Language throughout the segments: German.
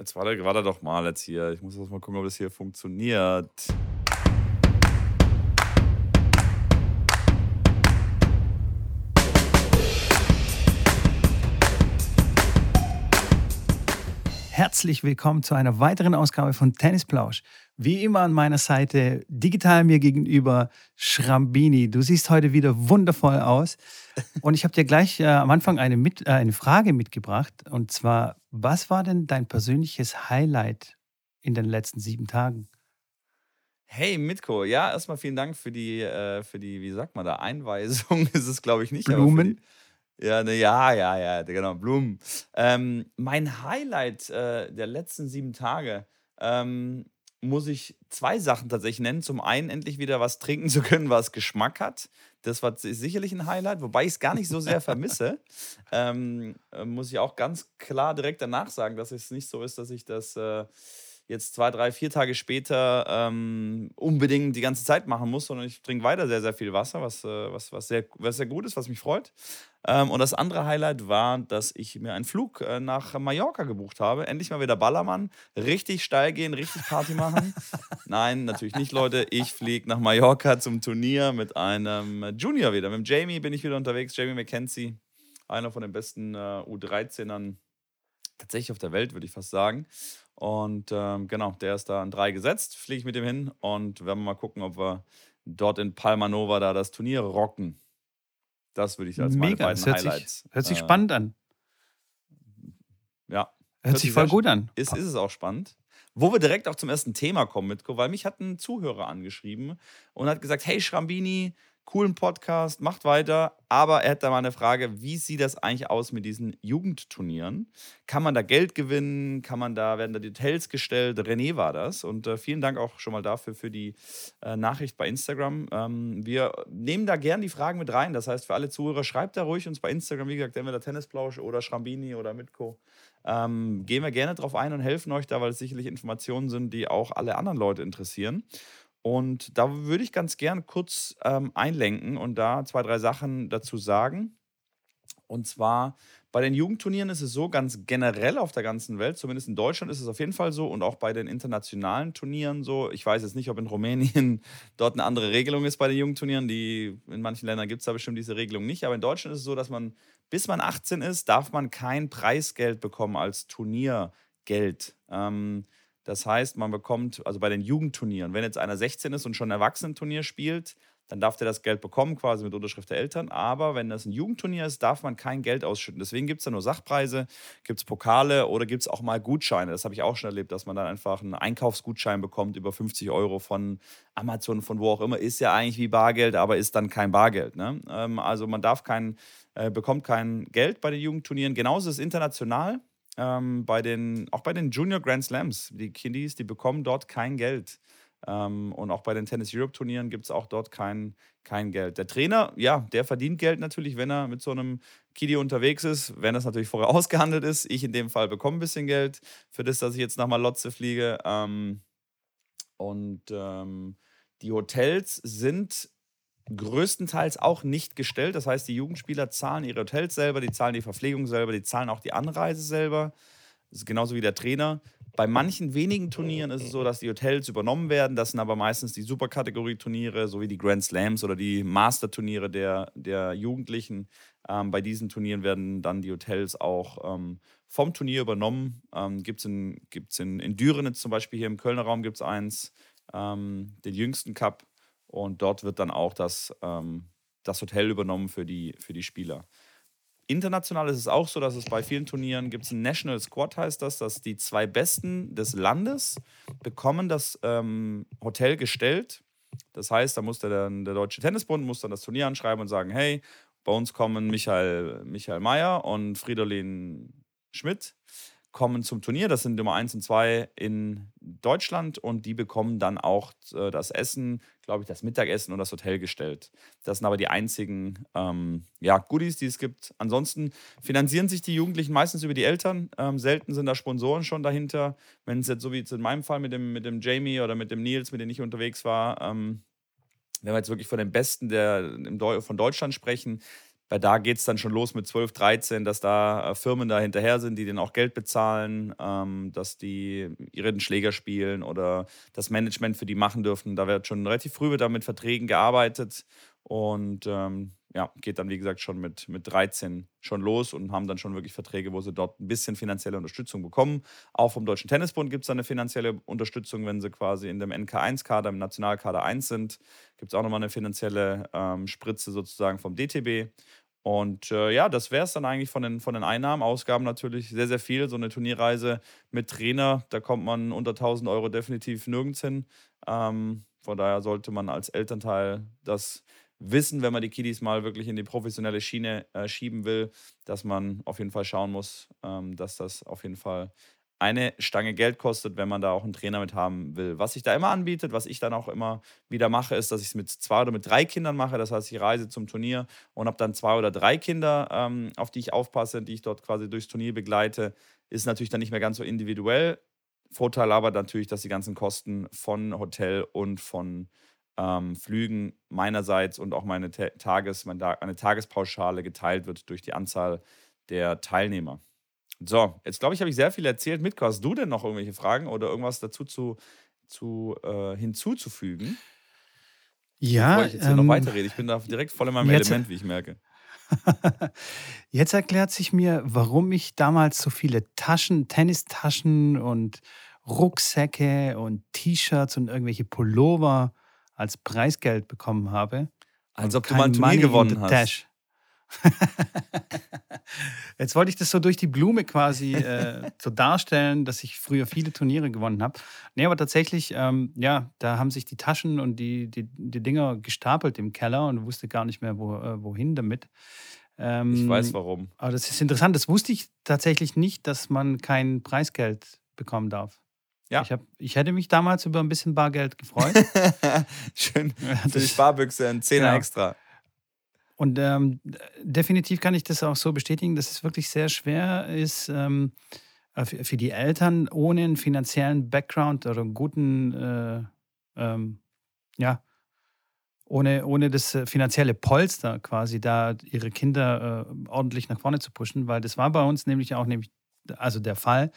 Jetzt warte, warte doch mal jetzt hier. Ich muss erst mal gucken, ob das hier funktioniert. Herzlich willkommen zu einer weiteren Ausgabe von Tennisplausch. Wie immer an meiner Seite, digital mir gegenüber, Schrambini. Du siehst heute wieder wundervoll aus. Und ich habe dir gleich äh, am Anfang eine, mit, äh, eine Frage mitgebracht. Und zwar, was war denn dein persönliches Highlight in den letzten sieben Tagen? Hey Mitko, ja, erstmal vielen Dank für die, äh, für die, wie sagt man da, Einweisung ist es, glaube ich, nicht. Blumen? Ja, ne, ja, ja, ja, genau, Blumen. Ähm, mein Highlight äh, der letzten sieben Tage ähm, muss ich zwei Sachen tatsächlich nennen. Zum einen endlich wieder was trinken zu können, was Geschmack hat. Das war sicherlich ein Highlight, wobei ich es gar nicht so sehr vermisse. ähm, äh, muss ich auch ganz klar direkt danach sagen, dass es nicht so ist, dass ich das äh, jetzt zwei, drei, vier Tage später ähm, unbedingt die ganze Zeit machen muss, sondern ich trinke weiter sehr, sehr viel Wasser, was, äh, was, was, sehr, was sehr gut ist, was mich freut. Ähm, und das andere Highlight war, dass ich mir einen Flug äh, nach Mallorca gebucht habe. Endlich mal wieder Ballermann. Richtig steil gehen, richtig Party machen. Nein, natürlich nicht, Leute. Ich fliege nach Mallorca zum Turnier mit einem Junior wieder. Mit Jamie bin ich wieder unterwegs. Jamie McKenzie, einer von den besten äh, U13ern tatsächlich auf der Welt, würde ich fast sagen. Und ähm, genau, der ist da an drei gesetzt, fliege ich mit ihm hin und werden wir mal gucken, ob wir dort in Palma Nova da das Turnier rocken. Das würde ich als Mega, meine beiden das hört Highlights. Sich, hört sich äh, spannend an. Ja. Hört, hört sich voll gut an. Ist, ist es auch spannend. Wo wir direkt auch zum ersten Thema kommen, Mitko, weil mich hat ein Zuhörer angeschrieben und hat gesagt: Hey Schrambini, coolen Podcast, macht weiter. Aber er hat da mal eine Frage, wie sieht das eigentlich aus mit diesen Jugendturnieren? Kann man da Geld gewinnen? Kann man da, werden da Details gestellt? René war das. Und äh, vielen Dank auch schon mal dafür für die äh, Nachricht bei Instagram. Ähm, wir nehmen da gern die Fragen mit rein. Das heißt, für alle Zuhörer, schreibt da ruhig uns bei Instagram, wie gesagt, entweder Tennisplausch oder Schrambini oder Mitko. Ähm, gehen wir gerne drauf ein und helfen euch da, weil es sicherlich Informationen sind, die auch alle anderen Leute interessieren. Und da würde ich ganz gern kurz ähm, einlenken und da zwei, drei Sachen dazu sagen. Und zwar bei den Jugendturnieren ist es so, ganz generell auf der ganzen Welt, zumindest in Deutschland ist es auf jeden Fall so und auch bei den internationalen Turnieren so. Ich weiß jetzt nicht, ob in Rumänien dort eine andere Regelung ist bei den Jugendturnieren. Die, in manchen Ländern gibt es da bestimmt diese Regelung nicht. Aber in Deutschland ist es so, dass man, bis man 18 ist, darf man kein Preisgeld bekommen als Turniergeld. Ähm, das heißt, man bekommt, also bei den Jugendturnieren, wenn jetzt einer 16 ist und schon ein Erwachsenenturnier spielt, dann darf der das Geld bekommen, quasi mit Unterschrift der Eltern. Aber wenn das ein Jugendturnier ist, darf man kein Geld ausschütten. Deswegen gibt es da nur Sachpreise, gibt es Pokale oder gibt es auch mal Gutscheine. Das habe ich auch schon erlebt, dass man dann einfach einen Einkaufsgutschein bekommt über 50 Euro von Amazon, von wo auch immer. Ist ja eigentlich wie Bargeld, aber ist dann kein Bargeld. Ne? Ähm, also man darf kein, äh, bekommt kein Geld bei den Jugendturnieren. Genauso ist es international ähm, bei den, auch bei den Junior Grand Slams, die Kiddies, die bekommen dort kein Geld. Ähm, und auch bei den Tennis Europe Turnieren gibt es auch dort kein, kein Geld. Der Trainer, ja, der verdient Geld natürlich, wenn er mit so einem Kiddie unterwegs ist, wenn das natürlich vorher ausgehandelt ist. Ich in dem Fall bekomme ein bisschen Geld für das, dass ich jetzt nach Malotze fliege. Ähm, und ähm, die Hotels sind größtenteils auch nicht gestellt. Das heißt, die Jugendspieler zahlen ihre Hotels selber, die zahlen die Verpflegung selber, die zahlen auch die Anreise selber. Das ist genauso wie der Trainer. Bei manchen wenigen Turnieren ist es so, dass die Hotels übernommen werden. Das sind aber meistens die Superkategorie-Turniere, sowie die Grand Slams oder die Master-Turniere der, der Jugendlichen. Ähm, bei diesen Turnieren werden dann die Hotels auch ähm, vom Turnier übernommen. Ähm, gibt es in, gibt's in, in Dürenitz zum Beispiel hier im Kölner Raum gibt es eins, ähm, den jüngsten Cup. Und dort wird dann auch das, ähm, das Hotel übernommen für die, für die Spieler. International ist es auch so, dass es bei vielen Turnieren gibt es ein National Squad, heißt das, dass die zwei Besten des Landes bekommen das ähm, Hotel gestellt. Das heißt, da muss der, der Deutsche Tennisbund muss dann das Turnier anschreiben und sagen, hey, bei uns kommen Michael, Michael Mayer und Fridolin Schmidt kommen zum Turnier. Das sind Nummer 1 und 2 in Deutschland und die bekommen dann auch äh, das Essen, glaube ich, das Mittagessen und das Hotel gestellt. Das sind aber die einzigen ähm, ja, Goodies, die es gibt. Ansonsten finanzieren sich die Jugendlichen meistens über die Eltern. Ähm, selten sind da Sponsoren schon dahinter. Wenn es jetzt so wie in meinem Fall mit dem, mit dem Jamie oder mit dem Nils, mit dem ich unterwegs war, ähm, wenn wir jetzt wirklich von den Besten der, von Deutschland sprechen, weil da geht es dann schon los mit 12, 13, dass da äh, Firmen da hinterher sind, die denen auch Geld bezahlen, ähm, dass die ihren Schläger spielen oder das Management für die machen dürfen. Da wird schon relativ früh wird da mit Verträgen gearbeitet und ähm, ja, geht dann, wie gesagt, schon mit, mit 13 schon los und haben dann schon wirklich Verträge, wo sie dort ein bisschen finanzielle Unterstützung bekommen. Auch vom Deutschen Tennisbund gibt es eine finanzielle Unterstützung, wenn sie quasi in dem NK1-Kader, im Nationalkader 1 sind. Gibt es auch nochmal eine finanzielle ähm, Spritze sozusagen vom DTB. Und äh, ja, das wäre es dann eigentlich von den, von den Einnahmen. Ausgaben natürlich sehr, sehr viel. So eine Turnierreise mit Trainer, da kommt man unter 1000 Euro definitiv nirgends hin. Ähm, von daher sollte man als Elternteil das wissen, wenn man die Kiddies mal wirklich in die professionelle Schiene äh, schieben will, dass man auf jeden Fall schauen muss, ähm, dass das auf jeden Fall eine Stange Geld kostet, wenn man da auch einen Trainer mit haben will. Was sich da immer anbietet, was ich dann auch immer wieder mache, ist, dass ich es mit zwei oder mit drei Kindern mache. Das heißt, ich reise zum Turnier und habe dann zwei oder drei Kinder, ähm, auf die ich aufpasse, die ich dort quasi durchs Turnier begleite. Ist natürlich dann nicht mehr ganz so individuell. Vorteil aber natürlich, dass die ganzen Kosten von Hotel und von ähm, Flügen meinerseits und auch meine Tages, meine Tagespauschale geteilt wird durch die Anzahl der Teilnehmer. So, jetzt glaube ich, habe ich sehr viel erzählt. Mitko, hast du denn noch irgendwelche Fragen oder irgendwas dazu zu, zu, äh, hinzuzufügen? Ja. Bevor ich jetzt hier ähm, noch weiterrede. Ich bin da direkt voll in meinem jetzt, Element, wie ich merke. jetzt erklärt sich mir, warum ich damals so viele Taschen, Tennistaschen und Rucksäcke und T-Shirts und irgendwelche Pullover als Preisgeld bekommen habe. Als ob du mal ein Turnier gewonnen hast. Dash. Jetzt wollte ich das so durch die Blume quasi äh, so darstellen, dass ich früher viele Turniere gewonnen habe. Nee, aber tatsächlich, ähm, ja, da haben sich die Taschen und die, die, die Dinger gestapelt im Keller und wusste gar nicht mehr, wo, äh, wohin damit. Ähm, ich weiß warum. Aber das ist interessant. Das wusste ich tatsächlich nicht, dass man kein Preisgeld bekommen darf. Ja. Ich, hab, ich hätte mich damals über ein bisschen Bargeld gefreut. Schön. Für die Sparbüchse ein Zehner ja. extra. Und ähm, definitiv kann ich das auch so bestätigen, dass es wirklich sehr schwer ist, ähm, äh, für die Eltern ohne einen finanziellen Background oder einen guten, äh, ähm, ja, ohne, ohne das äh, finanzielle Polster quasi da ihre Kinder äh, ordentlich nach vorne zu pushen, weil das war bei uns nämlich auch nämlich, also der Fall.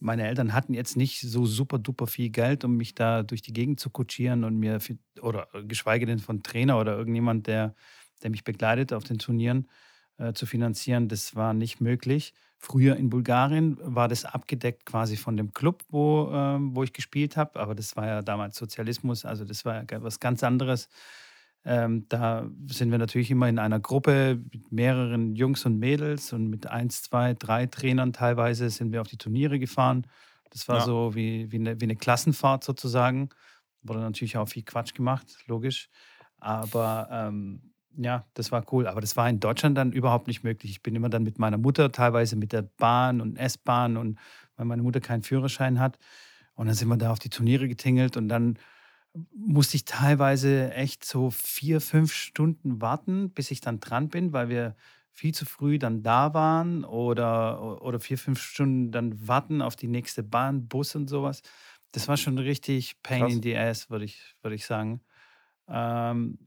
Meine Eltern hatten jetzt nicht so super duper viel Geld, um mich da durch die Gegend zu kutschieren und mir, oder geschweige denn von Trainer oder irgendjemand, der der mich begleitet auf den Turnieren, äh, zu finanzieren. Das war nicht möglich. Früher in Bulgarien war das abgedeckt quasi von dem Club, wo, äh, wo ich gespielt habe, aber das war ja damals Sozialismus, also das war ja was ganz anderes. Ähm, da sind wir natürlich immer in einer Gruppe mit mehreren Jungs und Mädels und mit eins, zwei, drei Trainern teilweise sind wir auf die Turniere gefahren. Das war ja. so wie, wie, eine, wie eine Klassenfahrt sozusagen. Wurde natürlich auch viel Quatsch gemacht, logisch. Aber ähm, ja, das war cool. Aber das war in Deutschland dann überhaupt nicht möglich. Ich bin immer dann mit meiner Mutter, teilweise mit der Bahn und S-Bahn und weil meine Mutter keinen Führerschein hat. Und dann sind wir da auf die Turniere getingelt und dann musste ich teilweise echt so vier, fünf Stunden warten, bis ich dann dran bin, weil wir viel zu früh dann da waren oder, oder vier, fünf Stunden dann warten auf die nächste Bahn, Bus und sowas. Das war schon richtig Pain Krass. in the Ass, würde ich, würd ich sagen. Ähm,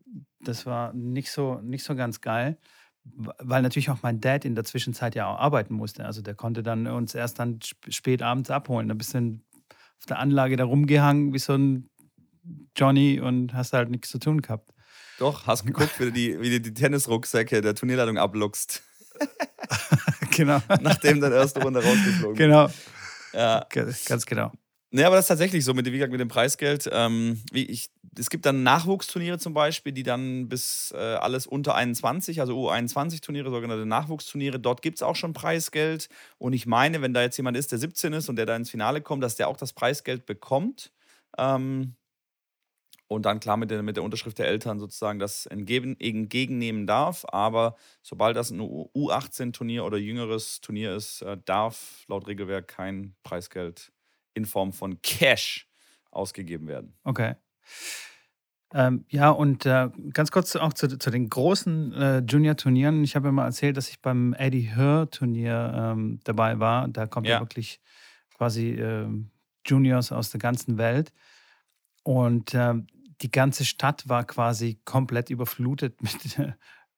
das war nicht so, nicht so ganz geil, weil natürlich auch mein Dad in der Zwischenzeit ja auch arbeiten musste. Also der konnte dann uns erst dann spät abends abholen. Da bist du auf der Anlage da rumgehangen wie so ein Johnny und hast halt nichts zu tun gehabt. Doch, hast geguckt, wie du die, wie du die Tennisrucksäcke der Turnierleitung abluchst. genau. Nachdem dann erste Runde rausgeflogen Genau. Ja. Ganz genau. Nee, aber das ist tatsächlich so mit, wie gesagt, mit dem Preisgeld. Ähm, ich, es gibt dann Nachwuchsturniere zum Beispiel, die dann bis äh, alles unter 21, also U21-Turniere, sogenannte Nachwuchsturniere, dort gibt es auch schon Preisgeld. Und ich meine, wenn da jetzt jemand ist, der 17 ist und der da ins Finale kommt, dass der auch das Preisgeld bekommt. Ähm, und dann klar mit der, mit der Unterschrift der Eltern sozusagen das entgegennehmen darf. Aber sobald das ein U18-Turnier oder jüngeres Turnier ist, äh, darf laut Regelwerk kein Preisgeld in Form von Cash ausgegeben werden. Okay. Ähm, ja, und äh, ganz kurz auch zu, zu den großen äh, Junior-Turnieren. Ich habe ja mal erzählt, dass ich beim Eddie Hör-Turnier ähm, dabei war. Da kommt ja, ja wirklich quasi äh, Juniors aus der ganzen Welt. Und ähm, die ganze Stadt war quasi komplett überflutet mit,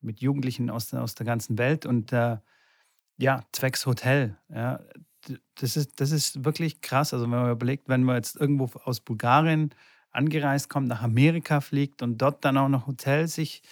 mit Jugendlichen aus, aus der ganzen Welt und äh, ja, zwecks Hotel. Ja, das ist, das ist wirklich krass. Also wenn man überlegt, wenn man jetzt irgendwo aus Bulgarien angereist kommt, nach Amerika fliegt und dort dann auch noch Hotel sich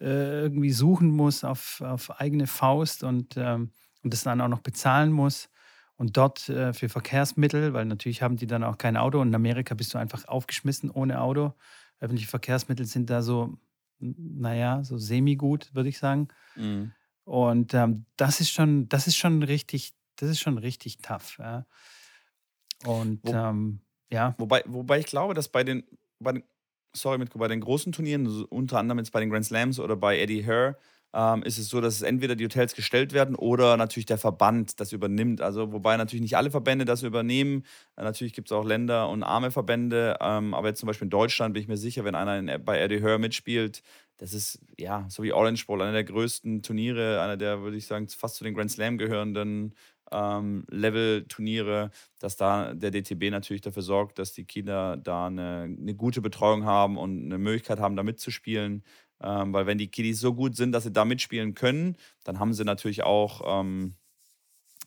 äh, irgendwie suchen muss auf, auf eigene Faust und, ähm, und das dann auch noch bezahlen muss. Und dort äh, für Verkehrsmittel, weil natürlich haben die dann auch kein Auto und in Amerika bist du einfach aufgeschmissen ohne Auto. Öffentliche Verkehrsmittel sind da so, naja, so semi-gut, würde ich sagen. Mhm. Und ähm, das ist schon, das ist schon richtig, das ist schon richtig tough. Ja. Und Wo, ähm, ja. Wobei, wobei ich glaube, dass bei den, bei den, sorry, mit, bei den großen Turnieren, also unter anderem jetzt bei den Grand Slams oder bei Eddie Herr, ähm, ist es so, dass es entweder die Hotels gestellt werden oder natürlich der Verband das übernimmt. Also wobei natürlich nicht alle Verbände das übernehmen. Natürlich gibt es auch Länder und arme Verbände. Ähm, aber jetzt zum Beispiel in Deutschland bin ich mir sicher, wenn einer in, bei Eddie Hör mitspielt, das ist ja so wie Orange Bowl, einer der größten Turniere, einer der, würde ich sagen, fast zu den Grand Slam gehörenden ähm, Level-Turniere, dass da der DTB natürlich dafür sorgt, dass die Kinder da eine, eine gute Betreuung haben und eine Möglichkeit haben, da mitzuspielen. Ähm, weil wenn die Kiddies so gut sind, dass sie da mitspielen können, dann haben sie natürlich auch ähm,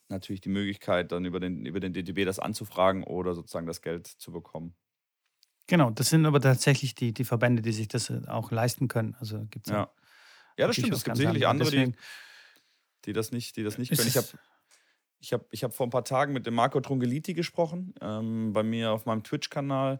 natürlich die Möglichkeit, dann über den, über den DTB das anzufragen oder sozusagen das Geld zu bekommen. Genau, das sind aber tatsächlich die, die Verbände, die sich das auch leisten können. Also gibt's ja. Ja, das stimmt. Es gibt sicherlich andere, die, die das nicht, die das nicht können. Ich habe ich hab, ich hab vor ein paar Tagen mit dem Marco Trungeliti gesprochen, ähm, bei mir auf meinem Twitch-Kanal.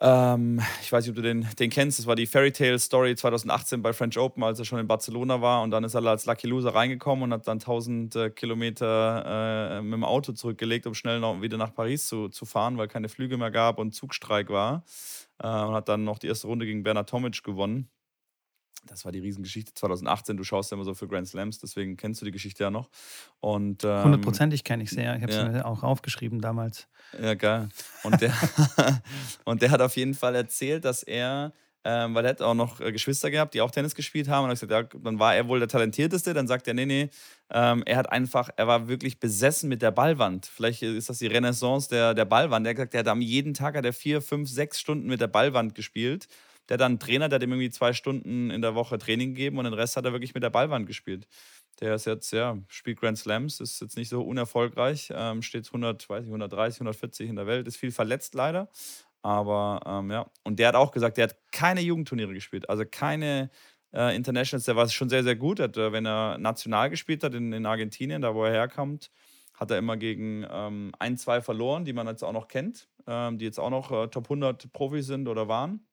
Ähm, ich weiß nicht, ob du den, den kennst. Das war die Fairy Tale Story 2018 bei French Open, als er schon in Barcelona war. Und dann ist er als Lucky Loser reingekommen und hat dann 1000 äh, Kilometer äh, mit dem Auto zurückgelegt, um schnell noch wieder nach Paris zu, zu fahren, weil keine Flüge mehr gab und Zugstreik war. Äh, und hat dann noch die erste Runde gegen Bernard Tomic gewonnen. Das war die Riesengeschichte 2018. Du schaust ja immer so für Grand Slams, deswegen kennst du die Geschichte ja noch. Und, ähm, Hundertprozentig kenne ich sie, ja. Ich habe es ja. mir auch aufgeschrieben damals. Ja, geil. Und der, und der hat auf jeden Fall erzählt, dass er ähm, weil er hat auch noch äh, Geschwister gehabt, die auch Tennis gespielt haben. Und er gesagt, ja, dann war er wohl der Talentierteste. Dann sagt er, nee, nee, ähm, er hat einfach, er war wirklich besessen mit der Ballwand. Vielleicht ist das die Renaissance der, der Ballwand. Er hat gesagt, er hat am jeden Tag hat er vier, fünf, sechs Stunden mit der Ballwand gespielt der dann Trainer, der hat ihm irgendwie zwei Stunden in der Woche Training gegeben und den Rest hat er wirklich mit der Ballwand gespielt. Der ist jetzt, ja, spielt Grand Slams, ist jetzt nicht so unerfolgreich, ähm, steht 100, weiß ich, 130, 140 in der Welt, ist viel verletzt leider. Aber ähm, ja, und der hat auch gesagt, der hat keine Jugendturniere gespielt, also keine äh, Internationals, der war schon sehr, sehr gut. Hat, äh, wenn er national gespielt hat in, in Argentinien, da wo er herkommt, hat er immer gegen ähm, ein, zwei verloren, die man jetzt auch noch kennt, ähm, die jetzt auch noch äh, Top 100 Profis sind oder waren.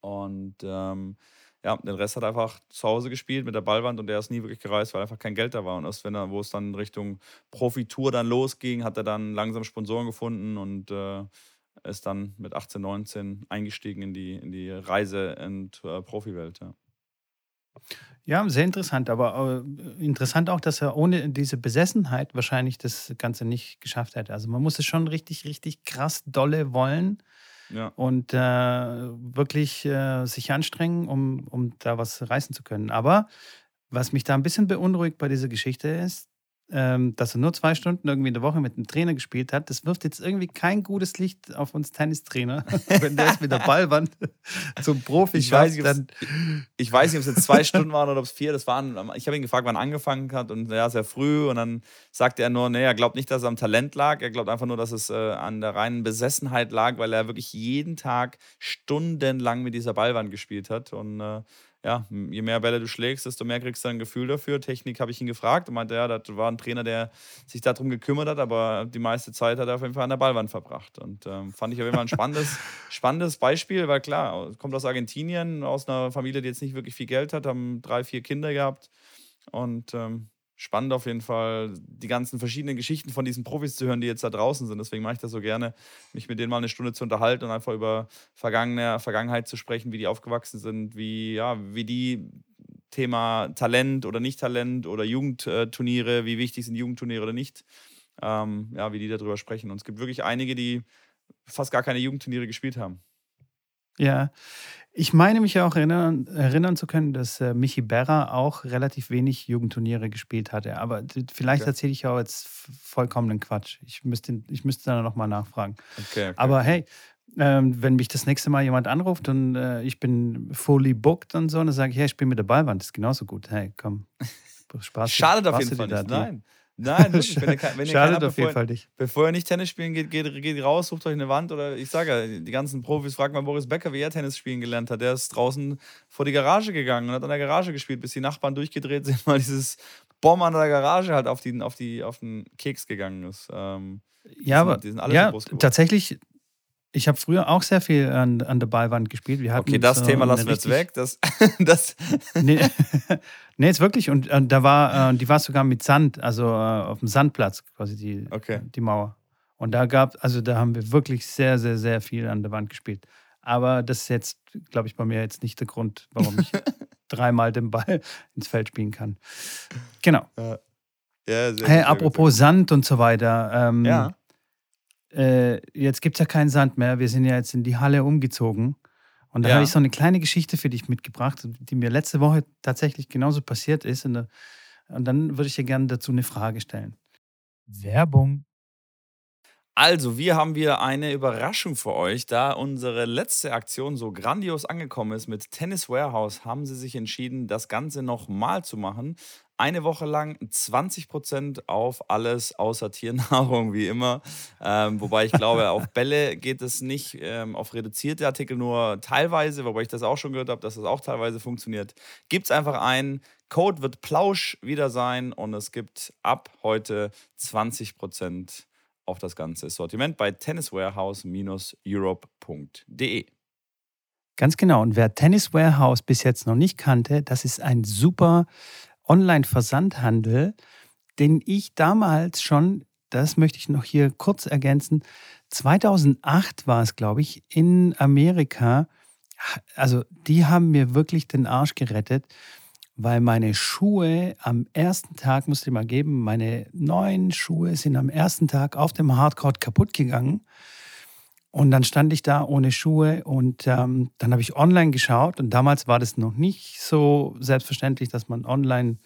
Und ähm, ja, den Rest hat er einfach zu Hause gespielt mit der Ballwand und der ist nie wirklich gereist, weil einfach kein Geld da war. Und erst wenn er, wo es dann Richtung Profitour dann losging, hat er dann langsam Sponsoren gefunden und äh, ist dann mit 18, 19 eingestiegen in die, in die Reise- und äh, Profiwelt. Ja. Ja, sehr interessant, aber äh, interessant auch, dass er ohne diese Besessenheit wahrscheinlich das Ganze nicht geschafft hätte. Also man muss es schon richtig, richtig krass dolle wollen, ja. und äh, wirklich äh, sich anstrengen, um, um da was reißen zu können. Aber was mich da ein bisschen beunruhigt bei dieser Geschichte ist, ähm, dass er nur zwei Stunden irgendwie in der Woche mit einem Trainer gespielt hat, das wirft jetzt irgendwie kein gutes Licht auf uns Tennistrainer, wenn der es mit der Ballwand zum Profi ich weiß, dann ich weiß nicht, ob es jetzt zwei Stunden waren oder ob es vier. Das waren, ich habe ihn gefragt, wann er angefangen hat und ja, sehr früh. Und dann sagte er nur, nee, er glaubt nicht, dass es am Talent lag. Er glaubt einfach nur, dass es äh, an der reinen Besessenheit lag, weil er wirklich jeden Tag stundenlang mit dieser Ballwand gespielt hat. Und äh, ja, je mehr Bälle du schlägst, desto mehr kriegst du ein Gefühl dafür. Technik habe ich ihn gefragt und meinte, ja, das war ein Trainer, der sich darum gekümmert hat, aber die meiste Zeit hat er auf jeden Fall an der Ballwand verbracht. Und ähm, fand ich auf jeden Fall ein spannendes, spannendes Beispiel, weil klar, kommt aus Argentinien, aus einer Familie, die jetzt nicht wirklich viel Geld hat, haben drei, vier Kinder gehabt und ähm, spannend auf jeden Fall, die ganzen verschiedenen Geschichten von diesen Profis zu hören, die jetzt da draußen sind. Deswegen mache ich das so gerne, mich mit denen mal eine Stunde zu unterhalten und einfach über vergangene Vergangenheit zu sprechen, wie die aufgewachsen sind, wie, ja, wie die Thema Talent oder Nicht-Talent oder Jugendturniere, wie wichtig sind Jugendturniere oder nicht, ähm, ja, wie die darüber sprechen. Und es gibt wirklich einige, die fast gar keine Jugendturniere gespielt haben. Ja, ich meine mich ja auch erinnern, erinnern zu können, dass äh, Michi Berra auch relativ wenig Jugendturniere gespielt hatte. Aber vielleicht okay. erzähle ich auch jetzt vollkommenen Quatsch. Ich müsste, ich müsste da nochmal nachfragen. Okay, okay. Aber hey, ähm, wenn mich das nächste Mal jemand anruft und äh, ich bin fully booked und so, dann sage ich, hey, ich spiele mit der Ballwand, das ist genauso gut. Hey, komm. Spaß. Schadet auf jeden Fall nicht. Nein. Nein, wirklich. Wenn ihr, wenn ihr Schadet auf jeden Fall nicht. Bevor ihr nicht Tennis spielen geht, geht, geht raus, sucht euch eine Wand oder ich sage ja, die ganzen Profis, fragt mal Boris Becker, wie er Tennis spielen gelernt hat. Der ist draußen vor die Garage gegangen und hat an der Garage gespielt, bis die Nachbarn durchgedreht sind, weil dieses Bomb an der Garage halt auf, die, auf, die, auf den Keks gegangen ist. Ähm, ja, aber ja, tatsächlich, ich habe früher auch sehr viel an, an der Ballwand gespielt. Wir okay, das so Thema lassen wir jetzt weg. Das, das nee, nee, jetzt wirklich. Und, und da war, äh, die war sogar mit Sand, also äh, auf dem Sandplatz quasi die, okay. die Mauer. Und da gab, also da haben wir wirklich sehr, sehr, sehr viel an der Wand gespielt. Aber das ist jetzt, glaube ich, bei mir jetzt nicht der Grund, warum ich dreimal den Ball ins Feld spielen kann. Genau. Ja, ja sehr, hey, sehr apropos gut. Sand und so weiter. Ähm, ja äh, jetzt gibt es ja keinen Sand mehr. Wir sind ja jetzt in die Halle umgezogen. Und da ja. habe ich so eine kleine Geschichte für dich mitgebracht, die mir letzte Woche tatsächlich genauso passiert ist. Und, und dann würde ich dir gerne dazu eine Frage stellen. Werbung. Also, wir haben wieder eine Überraschung für euch. Da unsere letzte Aktion so grandios angekommen ist mit Tennis Warehouse, haben sie sich entschieden, das Ganze nochmal zu machen eine Woche lang 20% auf alles außer Tiernahrung, wie immer. Ähm, wobei ich glaube, auf Bälle geht es nicht, ähm, auf reduzierte Artikel nur teilweise, wobei ich das auch schon gehört habe, dass das auch teilweise funktioniert. Gibt es einfach einen. Code wird Plausch wieder sein und es gibt ab heute 20% auf das ganze Sortiment bei tenniswarehouse-europe.de. Ganz genau. Und wer Tennis Warehouse bis jetzt noch nicht kannte, das ist ein super Online-Versandhandel, den ich damals schon, das möchte ich noch hier kurz ergänzen, 2008 war es, glaube ich, in Amerika. Also die haben mir wirklich den Arsch gerettet, weil meine Schuhe am ersten Tag, musste ich mal geben, meine neuen Schuhe sind am ersten Tag auf dem Hardcore kaputt gegangen. Und dann stand ich da ohne Schuhe und ähm, dann habe ich online geschaut und damals war das noch nicht so selbstverständlich, dass man online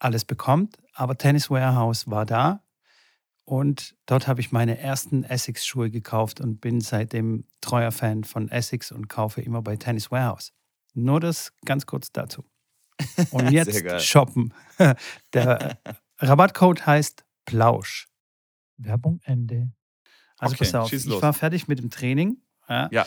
alles bekommt. Aber Tennis Warehouse war da und dort habe ich meine ersten Essex-Schuhe gekauft und bin seitdem treuer Fan von Essex und kaufe immer bei Tennis Warehouse. Nur das ganz kurz dazu. Und jetzt shoppen. Der Rabattcode heißt Plausch. Werbung Ende. Also okay, pass auf, ich war fertig mit dem Training. Ja. ja.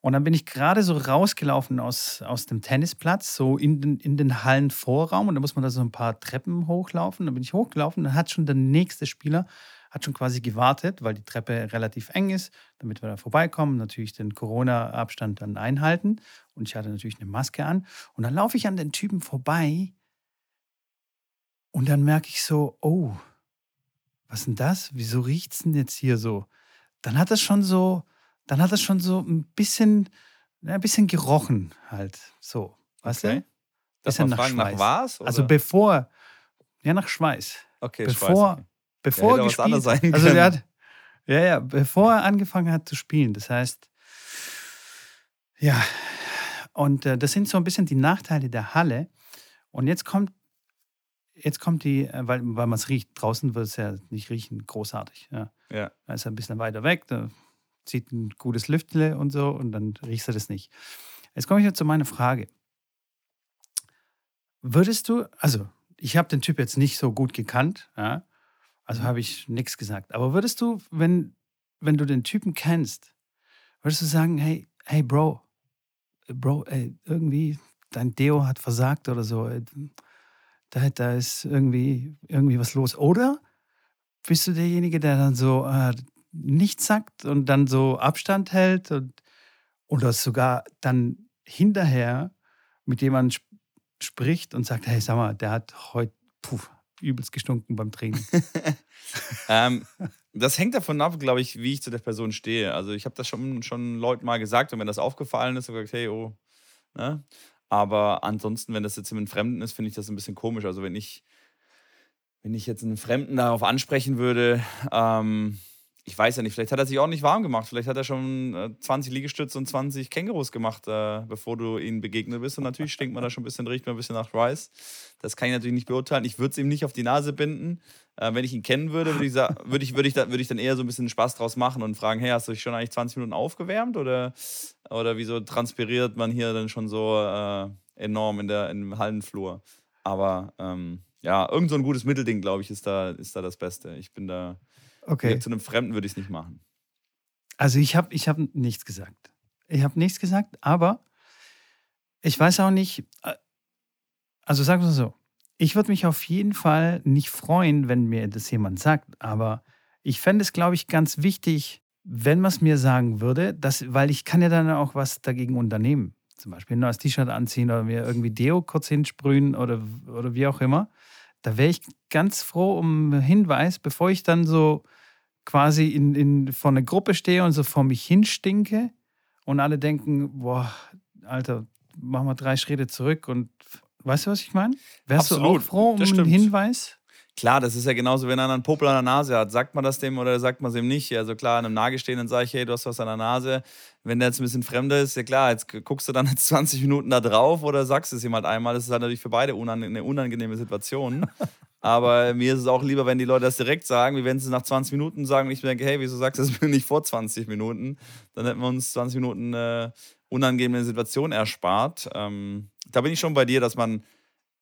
Und dann bin ich gerade so rausgelaufen aus, aus dem Tennisplatz, so in den, in den Hallenvorraum. Und da muss man da so ein paar Treppen hochlaufen. Dann bin ich hochgelaufen. Dann hat schon der nächste Spieler, hat schon quasi gewartet, weil die Treppe relativ eng ist, damit wir da vorbeikommen. Natürlich den Corona-Abstand dann einhalten. Und ich hatte natürlich eine Maske an. Und dann laufe ich an den Typen vorbei. Und dann merke ich so, oh, was ist denn das? Wieso riecht es denn jetzt hier so? dann hat das schon so, dann hat das schon so ein bisschen, ein bisschen gerochen halt. So, weißt okay. du? Dass man nach fragen, Schweiß. nach was? Oder? Also bevor, ja, nach Schweiß. Okay, bevor, Schweiß. Bevor ja, gespielt, sein also der hat, ja, ja, bevor er angefangen hat zu spielen. Das heißt, ja, und äh, das sind so ein bisschen die Nachteile der Halle. Und jetzt kommt, jetzt kommt die, äh, weil, weil man es riecht, draußen wird es ja nicht riechen, großartig. Ja. Ja. Da ist er ein bisschen weiter weg, da zieht ein gutes Lüftle und so und dann riechst du das nicht. Jetzt komme ich jetzt zu meiner Frage. Würdest du, also ich habe den Typ jetzt nicht so gut gekannt, ja, also habe ich nichts gesagt, aber würdest du, wenn, wenn du den Typen kennst, würdest du sagen, hey, hey Bro, Bro, ey, irgendwie dein Deo hat versagt oder so, da, da ist irgendwie, irgendwie was los. Oder bist du derjenige, der dann so äh, nichts sagt und dann so Abstand hält und oder sogar dann hinterher mit jemandem sp spricht und sagt, hey, sag mal, der hat heute übelst gestunken beim Training. ähm, das hängt davon ab, glaube ich, wie ich zu der Person stehe. Also ich habe das schon, schon Leuten mal gesagt und wenn das aufgefallen ist, habe ich gesagt, hey, oh, ne? Aber ansonsten, wenn das jetzt mit einem Fremden ist, finde ich das ein bisschen komisch. Also wenn ich wenn ich jetzt einen Fremden darauf ansprechen würde, ähm, ich weiß ja nicht, vielleicht hat er sich auch nicht warm gemacht. Vielleicht hat er schon äh, 20 Liegestütze und 20 Kängurus gemacht, äh, bevor du ihm begegnet bist. Und natürlich stinkt man da schon ein bisschen, riecht man ein bisschen nach Rice. Das kann ich natürlich nicht beurteilen. Ich würde es ihm nicht auf die Nase binden. Äh, wenn ich ihn kennen würde, würde ich, würd ich, würd ich, da, würd ich dann eher so ein bisschen Spaß draus machen und fragen: Hey, hast du dich schon eigentlich 20 Minuten aufgewärmt? Oder, oder wieso transpiriert man hier dann schon so äh, enorm in der, im Hallenflur? Aber ähm, ja, irgend so ein gutes Mittelding, glaube ich, ist da, ist da das Beste. Ich bin da. Okay. Zu einem Fremden würde ich es nicht machen. Also ich habe ich hab nichts gesagt. Ich habe nichts gesagt, aber ich weiß auch nicht, äh, also sagen wir so, ich würde mich auf jeden Fall nicht freuen, wenn mir das jemand sagt, aber ich fände es, glaube ich, ganz wichtig, wenn man es mir sagen würde, dass, weil ich kann ja dann auch was dagegen unternehmen. Zum Beispiel ein neues T-Shirt anziehen oder mir irgendwie Deo kurz hinsprühen oder, oder wie auch immer. Da wäre ich ganz froh um einen Hinweis, bevor ich dann so quasi in, in, vor einer Gruppe stehe und so vor mich hinstinke und alle denken, boah, Alter, mach mal drei Schritte zurück und weißt du, was ich meine? Wärst Absolut. du auch froh um einen Hinweis? Klar, das ist ja genauso, wenn einer einen Popel an der Nase hat. Sagt man das dem oder sagt man es ihm nicht? Also klar, einem Nahestehenden sage ich, hey, du hast was an der Nase. Wenn der jetzt ein bisschen fremder ist, ja klar, jetzt guckst du dann jetzt 20 Minuten da drauf oder sagst es ihm halt einmal. Das ist halt natürlich für beide eine unangenehme Situation. Aber mir ist es auch lieber, wenn die Leute das direkt sagen, wie wenn sie es nach 20 Minuten sagen und ich denke, hey, wieso sagst du das mir nicht vor 20 Minuten? Dann hätten wir uns 20 Minuten äh, unangenehme Situation erspart. Ähm, da bin ich schon bei dir, dass man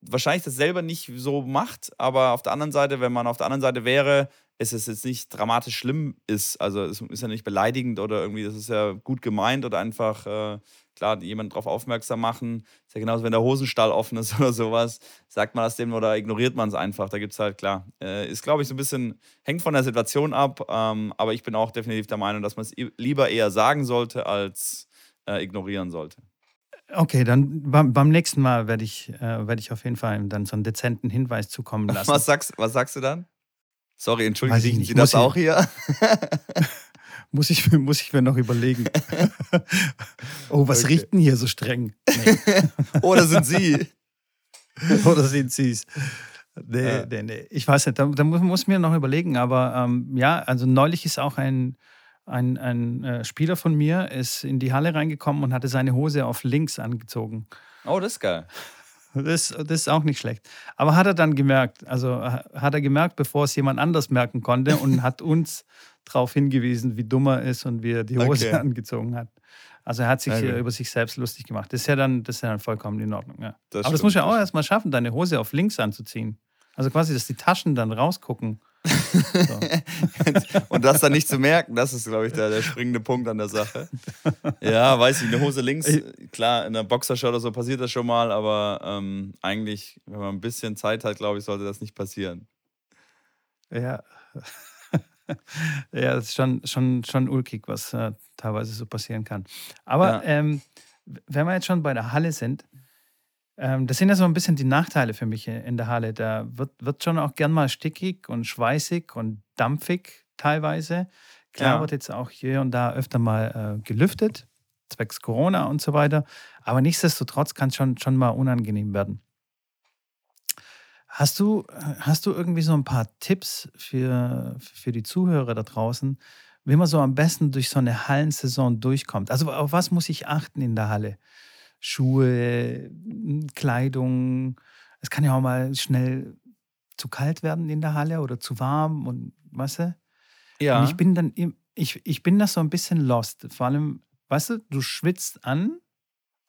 wahrscheinlich das selber nicht so macht, aber auf der anderen Seite, wenn man auf der anderen Seite wäre, ist es jetzt nicht dramatisch schlimm ist. Also es ist ja nicht beleidigend oder irgendwie, das ist ja gut gemeint oder einfach, äh, klar, jemand darauf aufmerksam machen. Ist ja genauso, wenn der Hosenstall offen ist oder sowas, sagt man das dem oder ignoriert man es einfach. Da gibt es halt, klar, äh, ist glaube ich so ein bisschen, hängt von der Situation ab, ähm, aber ich bin auch definitiv der Meinung, dass man es lieber eher sagen sollte, als äh, ignorieren sollte. Okay, dann beim, beim nächsten Mal werde ich, äh, werd ich auf jeden Fall dann so einen dezenten Hinweis zukommen lassen. Was sagst, was sagst du dann? Sorry, entschuldigen Sie, Sie das auch hier? muss, ich, muss ich mir noch überlegen. oh, was okay. riecht denn hier so streng? Nee. Oder sind Sie? Oder sind Sie es? Nee, ja. nee, nee. Ich weiß nicht, da, da muss, muss ich mir noch überlegen. Aber ähm, ja, also neulich ist auch ein ein, ein äh, Spieler von mir ist in die Halle reingekommen und hatte seine Hose auf links angezogen. Oh, das ist geil. Das, das ist auch nicht schlecht. Aber hat er dann gemerkt, also hat er gemerkt, bevor es jemand anders merken konnte und hat uns darauf hingewiesen, wie dumm er ist und wie er die Hose okay. angezogen hat. Also er hat sich okay. über sich selbst lustig gemacht. Das ist ja dann, das ist ja dann vollkommen in Ordnung. Ja. Das Aber das muss ja auch erstmal schaffen, deine Hose auf links anzuziehen. Also quasi, dass die Taschen dann rausgucken. So. und das dann nicht zu merken, das ist, glaube ich, der, der springende Punkt an der Sache. Ja, weiß ich, eine Hose links, klar, in der Boxershot oder so passiert das schon mal, aber ähm, eigentlich, wenn man ein bisschen Zeit hat, glaube ich, sollte das nicht passieren. Ja. ja, das ist schon, schon, schon ulkig, was äh, teilweise so passieren kann. Aber ja. ähm, wenn wir jetzt schon bei der Halle sind, das sind ja so ein bisschen die Nachteile für mich in der Halle. Da wird, wird schon auch gern mal stickig und schweißig und dampfig teilweise. Klar ja. wird jetzt auch hier und da öfter mal äh, gelüftet, zwecks Corona und so weiter. Aber nichtsdestotrotz kann es schon, schon mal unangenehm werden. Hast du, hast du irgendwie so ein paar Tipps für, für die Zuhörer da draußen, wie man so am besten durch so eine Hallensaison durchkommt? Also auf was muss ich achten in der Halle? Schuhe, Kleidung. Es kann ja auch mal schnell zu kalt werden in der Halle oder zu warm und weißt du? Ja. Und ich bin dann, ich, ich bin da so ein bisschen lost. Vor allem, weißt du, du schwitzt an.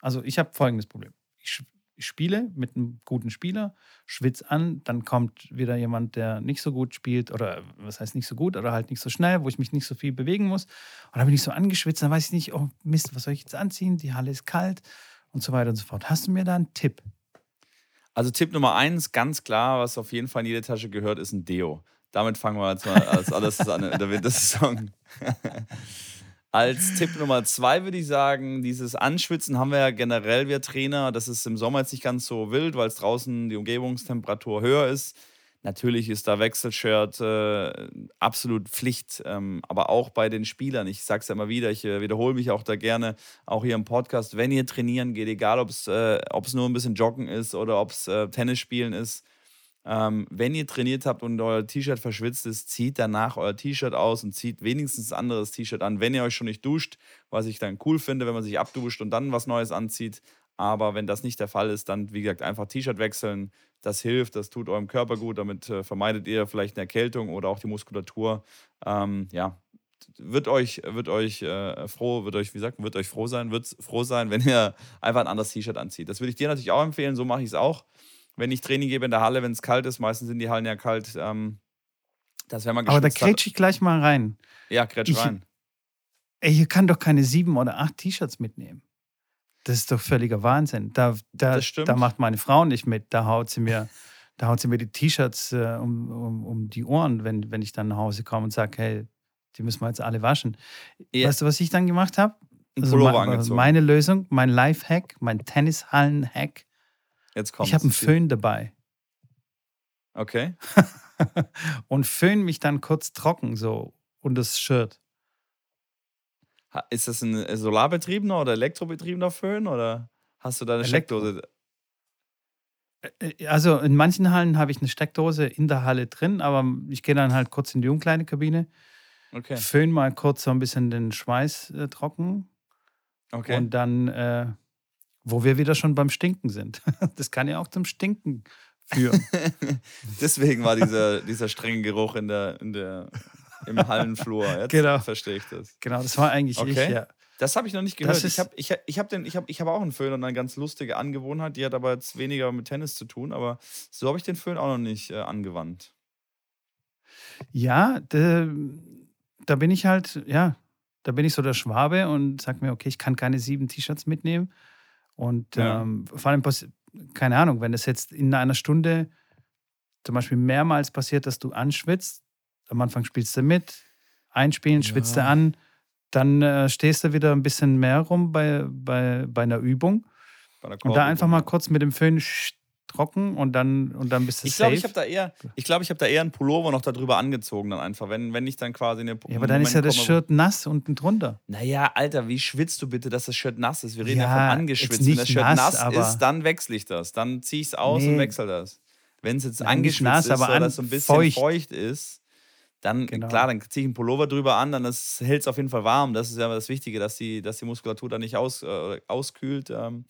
Also ich habe folgendes Problem. Ich, ich spiele mit einem guten Spieler, schwitze an, dann kommt wieder jemand, der nicht so gut spielt oder was heißt nicht so gut oder halt nicht so schnell, wo ich mich nicht so viel bewegen muss. Und dann bin ich so angeschwitzt, dann weiß ich nicht, oh Mist, was soll ich jetzt anziehen? Die Halle ist kalt und so weiter und so fort. Hast du mir da einen Tipp? Also Tipp Nummer eins, ganz klar, was auf jeden Fall in jede Tasche gehört, ist ein Deo. Damit fangen wir jetzt mal als alles an in der Wintersaison. als Tipp Nummer zwei würde ich sagen, dieses Anschwitzen haben wir ja generell, wir Trainer. Das ist im Sommer jetzt nicht ganz so wild, weil es draußen die Umgebungstemperatur höher ist. Natürlich ist da Wechselshirt äh, absolut Pflicht, ähm, aber auch bei den Spielern. Ich sage es ja immer wieder, ich äh, wiederhole mich auch da gerne, auch hier im Podcast, wenn ihr trainieren geht, egal ob es äh, nur ein bisschen Joggen ist oder ob es äh, Tennis spielen ist, Ähm, wenn ihr trainiert habt und euer T-Shirt verschwitzt ist, zieht danach euer T-Shirt aus und zieht wenigstens ein anderes T-Shirt an, wenn ihr euch schon nicht duscht, was ich dann cool finde, wenn man sich abduscht und dann was Neues anzieht. Aber wenn das nicht der Fall ist, dann, wie gesagt, einfach T-Shirt wechseln. Das hilft, das tut eurem Körper gut. Damit äh, vermeidet ihr vielleicht eine Erkältung oder auch die Muskulatur. Ähm, ja, wird euch, wird euch äh, froh, wird euch, wie gesagt, wird euch froh sein, wird froh sein, wenn ihr einfach ein anderes T-Shirt anzieht. Das würde ich dir natürlich auch empfehlen, so mache ich es auch wenn ich Training gebe in der Halle, wenn es kalt ist, meistens sind die Hallen ja kalt. Ähm, das wäre mal Aber da kretsch ich gleich mal rein. Ja, kretsch ich, rein. Ey, hier kann doch keine sieben oder acht T-Shirts mitnehmen. Das ist doch völliger Wahnsinn. Da, da, da macht meine Frau nicht mit. Da haut sie mir, da haut sie mir die T-Shirts äh, um, um, um die Ohren, wenn, wenn ich dann nach Hause komme und sage, hey, die müssen wir jetzt alle waschen. Ja. Weißt du, was ich dann gemacht habe? Also meine, meine Lösung, mein Life-Hack, mein Tennishallen-Hack Jetzt kommt's. Ich habe einen Föhn dabei. Okay. und föhn mich dann kurz trocken so und das Shirt. Ist das ein solarbetriebener oder elektrobetriebener Föhn oder hast du da eine Elektro Steckdose? Äh, also in manchen Hallen habe ich eine Steckdose in der Halle drin, aber ich gehe dann halt kurz in die Umkleidekabine. Okay. Föhn mal kurz so ein bisschen den Schweiß äh, trocken. Okay. Und dann äh, wo wir wieder schon beim Stinken sind. Das kann ja auch zum Stinken führen. Deswegen war dieser, dieser strenge Geruch in der, in der, im Hallenflur. Jetzt genau. verstehe ich das. Genau, das war eigentlich okay. ich, ja. Das habe ich noch nicht gehört. ich habe ich, ich hab ich hab, ich hab auch einen Föhn und eine ganz lustige Angewohnheit, die hat aber jetzt weniger mit Tennis zu tun, aber so habe ich den Föhn auch noch nicht äh, angewandt. Ja, de, da bin ich halt, ja, da bin ich so der Schwabe und sage mir, okay, ich kann keine sieben T-Shirts mitnehmen. Und ja. ähm, vor allem, keine Ahnung, wenn es jetzt in einer Stunde zum Beispiel mehrmals passiert, dass du anschwitzt, am Anfang spielst du mit, einspielen, ja. schwitzt du an, dann äh, stehst du wieder ein bisschen mehr rum bei, bei, bei einer Übung. Bei und da einfach mal kurz mit dem Föhn trocken und dann, und dann bist du ich safe. ich habe da eher, ich glaube, ich habe da eher einen Pullover noch darüber angezogen dann einfach, wenn, wenn ich dann quasi eine. Ja, aber dann ist ja das Shirt nass unten drunter. Naja, Alter, wie schwitzt du bitte, dass das Shirt nass ist? Wir reden ja, ja von angeschwitzt. Wenn das Shirt nass, nass ist, dann wechsle ich das. Dann ziehe ich es aus nee. und wechsle das. Wenn es jetzt angeschwitzt nass, ist, aber oder so ein bisschen feucht, feucht ist, dann, genau. klar, dann ziehe ich einen Pullover drüber an, dann hält es auf jeden Fall warm. Das ist ja das Wichtige, dass die, dass die Muskulatur dann nicht aus, äh, auskühlt. Ähm,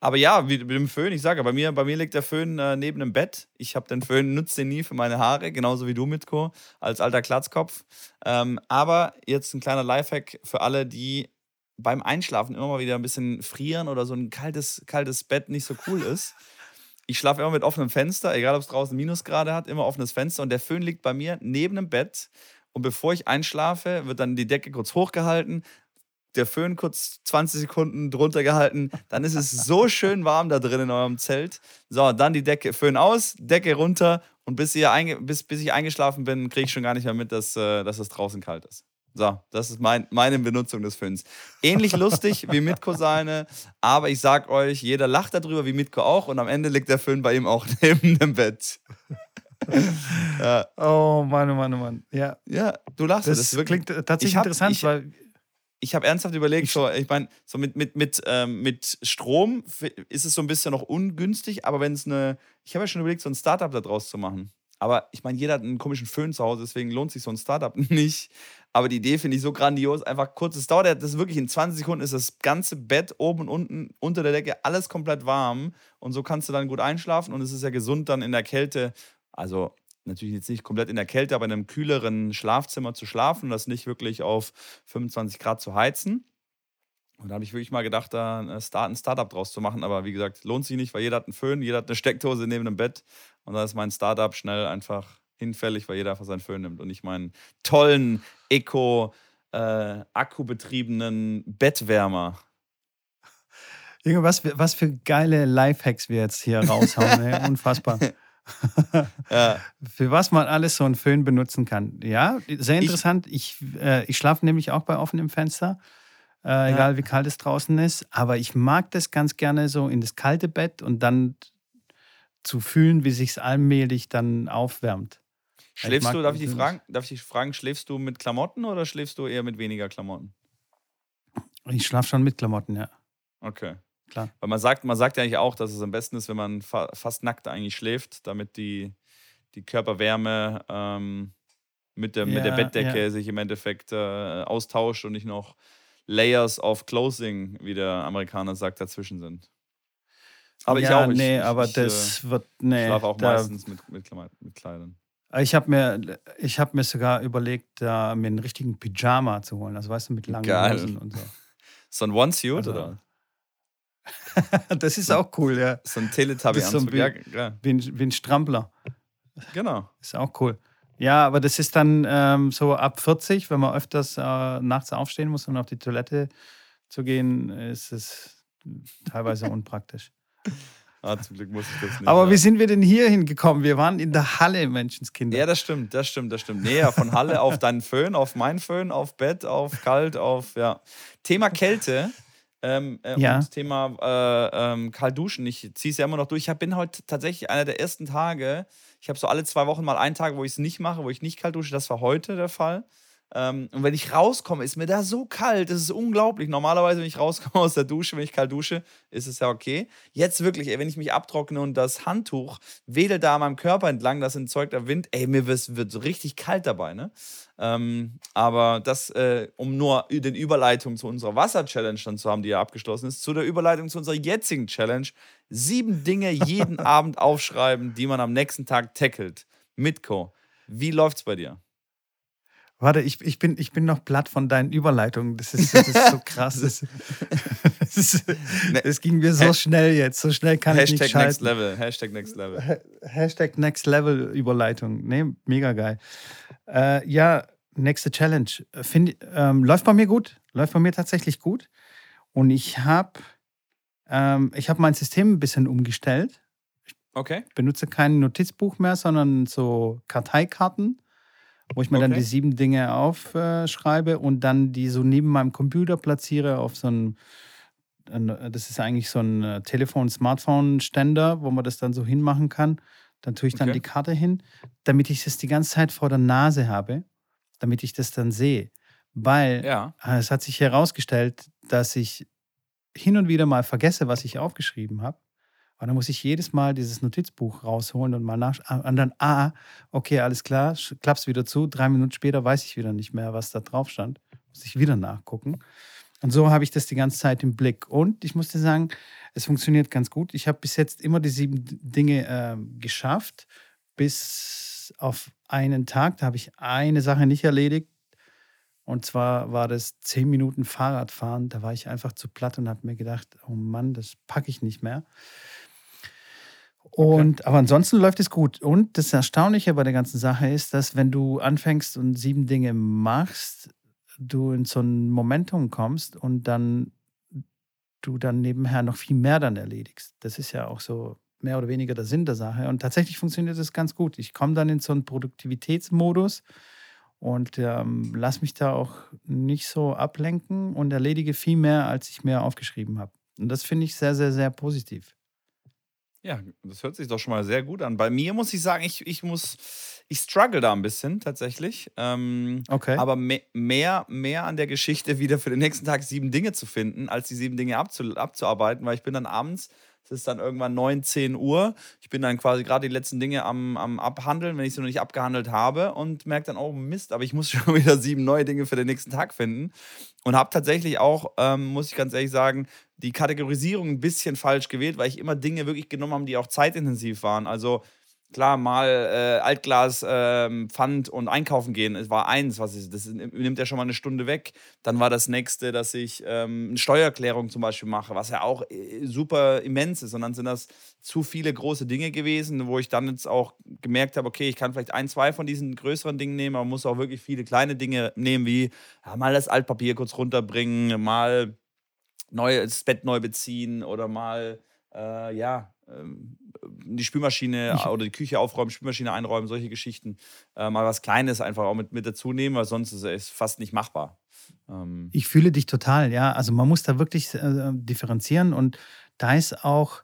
aber ja, wie mit dem Föhn, ich sage, bei mir, bei mir liegt der Föhn äh, neben dem Bett. Ich habe den Föhn, nutze den nie für meine Haare, genauso wie du, Mitko, als alter Klatzkopf. Ähm, aber jetzt ein kleiner Lifehack für alle, die beim Einschlafen immer mal wieder ein bisschen frieren oder so ein kaltes, kaltes Bett nicht so cool ist. Ich schlafe immer mit offenem Fenster, egal ob es draußen Minusgrade hat, immer offenes Fenster und der Föhn liegt bei mir neben dem Bett. Und bevor ich einschlafe, wird dann die Decke kurz hochgehalten, der Föhn kurz 20 Sekunden drunter gehalten, dann ist es so schön warm da drin in eurem Zelt. So, dann die Decke, Föhn aus, Decke runter und bis, ihr bis, bis ich eingeschlafen bin, kriege ich schon gar nicht mehr mit, dass, äh, dass es draußen kalt ist. So, das ist mein, meine Benutzung des Föhns. Ähnlich lustig wie Mitko seine, aber ich sag euch, jeder lacht darüber, wie Mitko auch, und am Ende liegt der Föhn bei ihm auch neben dem Bett. ja. Oh Mann, oh Mann, oh Mann. Ja, ja du lachst. Das, das klingt tatsächlich hab, interessant, ich, weil ich habe ernsthaft überlegt, so, ich meine, so mit, mit, mit, ähm, mit Strom ist es so ein bisschen noch ungünstig, aber wenn es eine, ich habe ja schon überlegt, so ein Startup da draus zu machen. Aber ich meine, jeder hat einen komischen Föhn zu Hause, deswegen lohnt sich so ein Startup nicht. Aber die Idee finde ich so grandios. Einfach kurz, es dauert, das wirklich in 20 Sekunden ist das ganze Bett oben und unten unter der Decke alles komplett warm. Und so kannst du dann gut einschlafen und es ist ja gesund dann in der Kälte. Also natürlich jetzt nicht komplett in der Kälte, aber in einem kühleren Schlafzimmer zu schlafen und das nicht wirklich auf 25 Grad zu heizen. Und da habe ich wirklich mal gedacht, da ein Startup draus zu machen. Aber wie gesagt, lohnt sich nicht, weil jeder hat einen Föhn, jeder hat eine Steckdose neben dem Bett. Und da ist mein Startup schnell einfach hinfällig, weil jeder einfach seinen Föhn nimmt und nicht meinen tollen, eco, äh, akkubetriebenen Bettwärmer. Junge, was, was für geile Lifehacks wir jetzt hier raushauen. ey. Unfassbar. ja. Für was man alles so einen Föhn benutzen kann. Ja, sehr interessant. Ich, ich, äh, ich schlafe nämlich auch bei offenem Fenster, äh, ja. egal wie kalt es draußen ist. Aber ich mag das ganz gerne so in das kalte Bett und dann zu fühlen, wie sich es allmählich dann aufwärmt. Schläfst du, darf ich, dich fragen, darf ich dich fragen, schläfst du mit Klamotten oder schläfst du eher mit weniger Klamotten? Ich schlafe schon mit Klamotten, ja. Okay. Klar. Weil man sagt, man sagt ja eigentlich auch, dass es am besten ist, wenn man fa fast nackt eigentlich schläft, damit die, die Körperwärme ähm, mit, der, mit der Ja, Bettdecke ja. sich im Endeffekt äh, austauscht und nicht noch Layers of Clothing, wie der Amerikaner sagt, dazwischen sind. Aber ich ja, auch. Ich, nee, ich, aber ich, das wird, äh, nee. schlafe auch da, meistens mit, mit, mit Kleidern. Ich habe mir, ich hab mir sogar überlegt, da mir einen richtigen Pyjama zu holen. Also weißt du, mit langen. Hosen und so. So ein One-Suit Also, oder? das ist auch cool, ja. So ein so Teletubby-Anzug. ein ja, ja, Wie ein, wie ein Strampler. genau. Ist auch cool. Ja, aber das ist dann ähm, so ab 40, wenn man öfters äh, nachts aufstehen muss, um auf die Toilette zu gehen, ist es teilweise unpraktisch. Ah, zum Glück muss ich das nicht. Aber ja. wie sind wir denn hier hingekommen? Wir waren in der Halle, Menschenskinder. Ja, das stimmt, das stimmt, das stimmt. Ja, von Halle auf deinen Föhn, auf mein Föhn, auf Bett, auf kalt, auf, ja. Thema Kälte ähm, äh, Ja. und Thema äh, ähm, kalt duschen. Ich ziehe es ja immer noch durch. Ich bin heute tatsächlich einer der ersten Tage, ich habe so alle zwei Wochen mal einen Tag, wo ich es nicht mache, wo ich nicht kalt dusche. Das war heute der Fall. Ähm, und wenn ich rauskomme, ist mir da so kalt. Das ist unglaublich. Normalerweise, wenn ich rauskomme aus der Dusche, wenn ich kalt dusche, ist es ja okay. Jetzt wirklich, ey, wenn ich mich abtrockne und das Handtuch wedelt da an meinem Körper entlang, das entzeugt der Wind, ey, mir wird, wird so richtig kalt dabei, ne? Ähm, aber das, äh, um nur den Überleitung zu unserer Wasser-Challenge dann zu haben, die ja abgeschlossen ist, zu der Überleitung zu unserer jetzigen Challenge. Sieben Dinge jeden Abend aufschreiben, die man am nächsten Tag tackelt. Mitko, wie läuft's bei dir? Warte, ich, ich, bin, ich bin noch platt von deinen Überleitungen. Das ist, das ist so krass. Das, das, ist, das ging mir so schnell jetzt. So schnell kann ich nicht Hashtag Next schalten. Level. Hashtag Next Level. Ha- Hashtag Next Level Überleitung. Nee, mega geil. Äh, ja, nächste Challenge. Find, ähm, läuft bei mir gut. Läuft bei mir tatsächlich gut. Und ich habe ähm, ich hab mein System ein bisschen umgestellt. Okay. benutze kein Notizbuch mehr, sondern so Karteikarten, wo ich mir dann Okay. die sieben Dinge aufschreibe und dann die so neben meinem Computer platziere auf so ein, ein- das ist eigentlich so ein äh, Telefon-Smartphone-Ständer, wo man das dann so hinmachen kann. Dann tue ich dann Okay. die Karte hin, damit ich das die ganze Zeit vor der Nase habe, damit ich das dann sehe. Weil Ja. es hat sich herausgestellt, dass ich hin und wieder mal vergesse, was ich aufgeschrieben habe. Und dann muss ich jedes Mal dieses Notizbuch rausholen und mal nach. Und dann, ah, okay, alles klar, klapp's wieder zu. Drei Minuten später weiß ich wieder nicht mehr, was da drauf stand. Muss ich wieder nachgucken. Und so habe ich das die ganze Zeit im Blick. Und ich muss dir sagen, es funktioniert ganz gut. Ich habe bis jetzt immer die sieben Dinge ähm, geschafft, bis auf einen Tag. Da habe ich eine Sache nicht erledigt. Und zwar war das zehn Minuten Fahrradfahren. Da war ich einfach zu platt und habe mir gedacht, oh Mann, das packe ich nicht mehr. Und aber ansonsten läuft es gut. Und das Erstaunliche bei der ganzen Sache ist, dass wenn du anfängst und sieben Dinge machst, du in so ein Momentum kommst und dann du dann nebenher noch viel mehr dann erledigst. Das ist ja auch so mehr oder weniger der Sinn der Sache. Und tatsächlich funktioniert das ganz gut. Ich komme dann in so einen Produktivitätsmodus und ähm, lass mich da auch nicht so ablenken und erledige viel mehr, als ich mir aufgeschrieben habe. Und das finde ich sehr, sehr, sehr positiv. Ja, das hört sich doch schon mal sehr gut an. Bei mir muss ich sagen, ich, ich muss, ich struggle da ein bisschen tatsächlich. Ähm, Okay. aber me mehr, mehr an der Geschichte wieder für den nächsten Tag sieben Dinge zu finden, als die sieben Dinge abzu abzuarbeiten, weil ich bin dann abends, es ist dann irgendwann 9, 10 Uhr, ich bin dann quasi gerade die letzten Dinge am, am Abhandeln, wenn ich sie noch nicht abgehandelt habe und merke dann, oh Mist, aber ich muss schon wieder sieben neue Dinge für den nächsten Tag finden. Und habe tatsächlich auch, ähm, muss ich ganz ehrlich sagen, die Kategorisierung ein bisschen falsch gewählt, weil ich immer Dinge wirklich genommen habe, die auch zeitintensiv waren. Also klar, mal äh, Altglas, ähm, Pfand und einkaufen gehen. Es war eins, was ich, das nimmt ja schon mal eine Stunde weg. Dann war das nächste, dass ich ähm, eine Steuererklärung zum Beispiel mache, was ja auch äh, super immens ist. Und dann sind das zu viele große Dinge gewesen, wo ich dann jetzt auch gemerkt habe, okay, ich kann vielleicht ein, zwei von diesen größeren Dingen nehmen, aber muss auch wirklich viele kleine Dinge nehmen, wie ja, mal das Altpapier kurz runterbringen, mal neu, das Bett neu beziehen oder mal, äh, ja, ähm, die Spülmaschine oder die Küche aufräumen, Spülmaschine einräumen, solche Geschichten. Äh, mal was Kleines einfach auch mit, mit dazu nehmen, weil sonst ist es fast nicht machbar. Ähm, Ich fühle dich total, ja. Also man muss da wirklich äh, differenzieren und da ist auch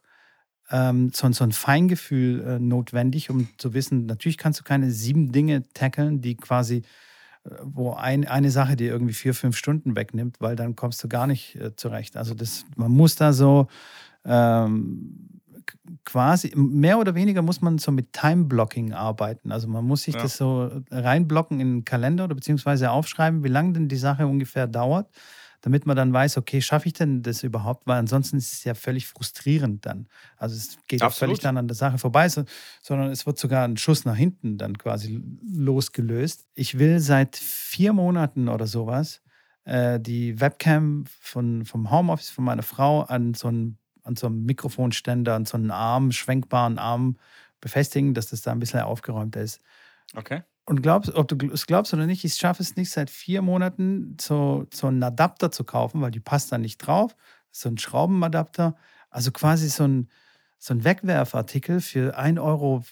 ähm, so, so ein Feingefühl äh, notwendig, um zu wissen, natürlich kannst du keine sieben Dinge tackeln, die quasi, äh, wo ein, eine Sache dir irgendwie vier, fünf Stunden wegnimmt, weil dann kommst du gar nicht äh, zurecht. Also das, man muss da so ähm, quasi, mehr oder weniger muss man so mit Time-Blocking arbeiten. Also man muss sich Ja. das so reinblocken in den Kalender oder beziehungsweise aufschreiben, wie lange denn die Sache ungefähr dauert, damit man dann weiß, okay, schaffe ich denn das überhaupt? Weil ansonsten ist es ja völlig frustrierend dann. Also es geht ja völlig dann an der Sache vorbei, so, sondern es wird sogar ein Schuss nach hinten dann quasi losgelöst. Ich will seit vier Monaten oder sowas äh, die Webcam von, vom Homeoffice von meiner Frau an so einen an so einem Mikrofonständer, an so einen Arm, schwenkbaren Arm befestigen, dass das da ein bisschen aufgeräumter ist. Okay. Und glaubst, ob du es glaubst oder nicht, ich schaffe es nicht seit vier Monaten, so, so einen Adapter zu kaufen, weil die passt da nicht drauf. So ein Schraubenadapter. Also quasi so ein, so ein Wegwerfartikel für 1,90 Euro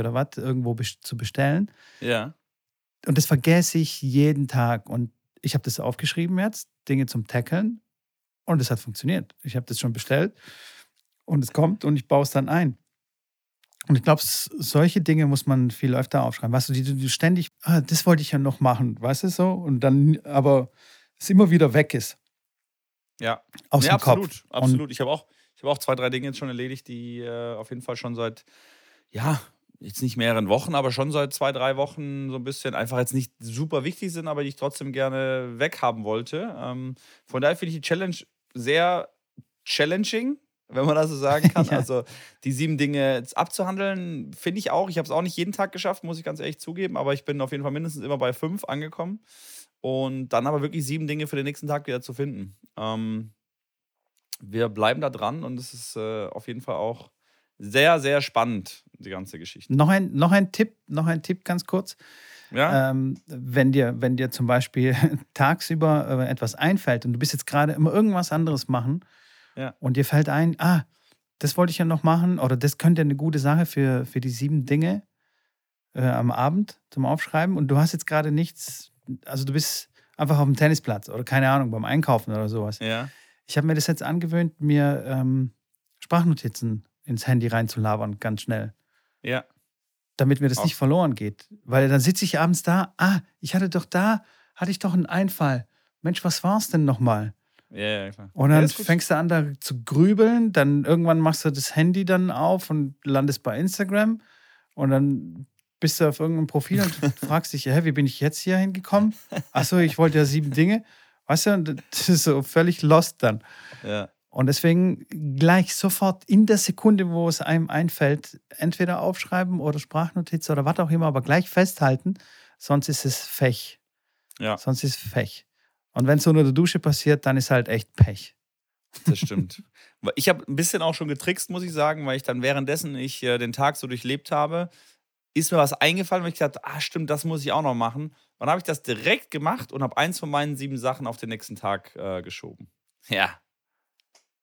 oder was irgendwo zu bestellen. Ja. Und das vergesse ich jeden Tag. Und ich habe das aufgeschrieben jetzt, Dinge zum Tackeln. Und es hat funktioniert. Ich habe das schon bestellt. Und es kommt und ich baue es dann ein. Und ich glaube, solche Dinge muss man viel öfter aufschreiben. Weißt du, die du ständig, ah, das wollte ich ja noch machen, weißt du so? Und dann aber es immer wieder weg ist. Ja. Aus nee, dem absolut, Kopf. absolut. Ich habe auch, ich habe auch zwei, drei Dinge jetzt schon erledigt, die äh, auf jeden Fall schon seit, ja, jetzt nicht mehreren Wochen, aber schon seit zwei, drei Wochen so ein bisschen einfach jetzt nicht super wichtig sind, aber die ich trotzdem gerne weghaben wollte. Ähm, von daher finde ich die Challenge sehr challenging, wenn man das so sagen kann. Ja. Also die sieben Dinge abzuhandeln, finde ich auch. Ich habe es auch nicht jeden Tag geschafft, muss ich ganz ehrlich zugeben, aber ich bin auf jeden Fall mindestens immer bei fünf angekommen. Und dann aber wirklich sieben Dinge für den nächsten Tag wieder zu finden. Ähm, wir bleiben da dran und es ist äh, auf jeden Fall auch sehr, sehr spannend, die ganze Geschichte. Noch ein, noch ein Tipp, noch ein Tipp ganz kurz. Ja, Ähm, wenn, dir, wenn dir zum Beispiel tagsüber äh, etwas einfällt und du bist jetzt gerade immer irgendwas anderes machen Ja. und dir fällt ein, ah, das wollte ich ja noch machen oder das könnte eine gute Sache für, für die sieben Dinge äh, am Abend zum Aufschreiben und du hast jetzt gerade nichts, also du bist einfach auf dem Tennisplatz oder keine Ahnung, beim Einkaufen oder sowas. ja, Ich habe mir das jetzt angewöhnt, mir ähm, Sprachnotizen ins Handy reinzulabern, ganz schnell ja, damit mir das Auch. nicht verloren geht. Weil dann sitze ich abends da, ah, ich hatte doch da, hatte ich doch einen Einfall. Mensch, was war es denn nochmal? ja, ja, klar. Und ja, dann gut. fängst du an, da zu grübeln, dann irgendwann machst du das Handy dann auf und landest bei Instagram und dann bist du auf irgendeinem Profil und fragst dich, hä, wie bin ich jetzt hier hingekommen? Achso, ich wollte ja sieben Dinge. Weißt du, und das ist so völlig lost dann. Ja, Und deswegen gleich sofort in der Sekunde, wo es einem einfällt, entweder aufschreiben oder Sprachnotiz oder was auch immer, aber gleich festhalten, sonst ist es Fech. ja, Sonst ist es Fech. Und wenn es unter der Dusche passiert, dann ist halt echt Pech. das stimmt. Ich habe ein bisschen auch schon getrickst, muss ich sagen, weil ich dann währenddessen ich äh, den Tag so durchlebt habe, ist mir was eingefallen, weil ich dachte, ah, stimmt, das muss ich auch noch machen. Und dann habe ich das direkt gemacht und habe eins von meinen sieben Sachen auf den nächsten Tag äh, geschoben. Ja.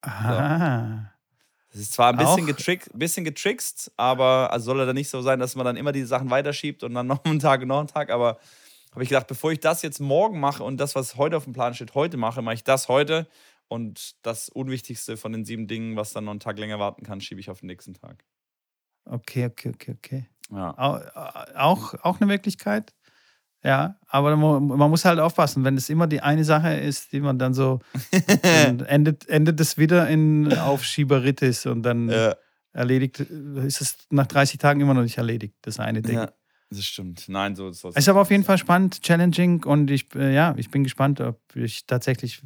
Ah. Das ist zwar ein bisschen, getrick, bisschen getrickst, aber also soll er dann nicht so sein, dass man dann immer die Sachen weiterschiebt und dann noch einen Tag und noch einen Tag. Aber habe ich gedacht, bevor ich das jetzt morgen mache und das, was heute auf dem Plan steht, heute mache, mache ich das heute. Und das Unwichtigste von den sieben Dingen, was dann noch einen Tag länger warten kann, schiebe ich auf den nächsten Tag. Okay, okay, okay, okay. Ja. Au- Auch, auch eine Möglichkeit. Ja, aber man muss halt aufpassen, wenn es immer die eine Sache ist, die man dann so, endet, endet es wieder in Aufschieberitis und dann Äh, erledigt, ist es nach 30 Tagen immer noch nicht erledigt, das eine Ding. ja, das stimmt. Nein, so soll Es ist aber auf jeden Fall spannend, challenging und ich, äh, ja, ich bin gespannt, ob ich tatsächlich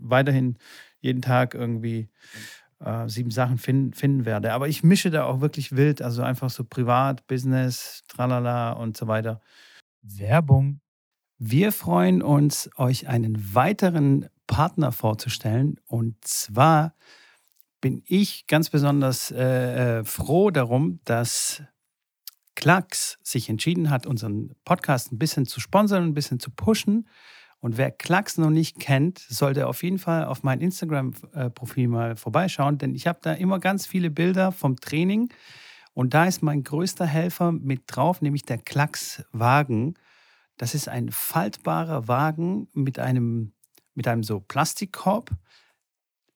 weiterhin jeden Tag irgendwie äh, sieben Sachen fin finden werde. Aber ich mische da auch wirklich wild, also einfach so privat, Business, tralala und so weiter. Werbung. Wir freuen uns, euch einen weiteren Partner vorzustellen. Und zwar bin ich ganz besonders äh, äh, froh darum, dass Klacks sich entschieden hat, unseren Podcast ein bisschen zu sponsern, ein bisschen zu pushen. Und wer Klacks noch nicht kennt, sollte auf jeden Fall auf mein Instagram-Profil mal vorbeischauen, denn ich habe da immer ganz viele Bilder vom Training. Und da ist mein größter Helfer mit drauf, nämlich der Klacks-Wagen. Das ist ein faltbarer Wagen mit einem, mit einem so Plastikkorb,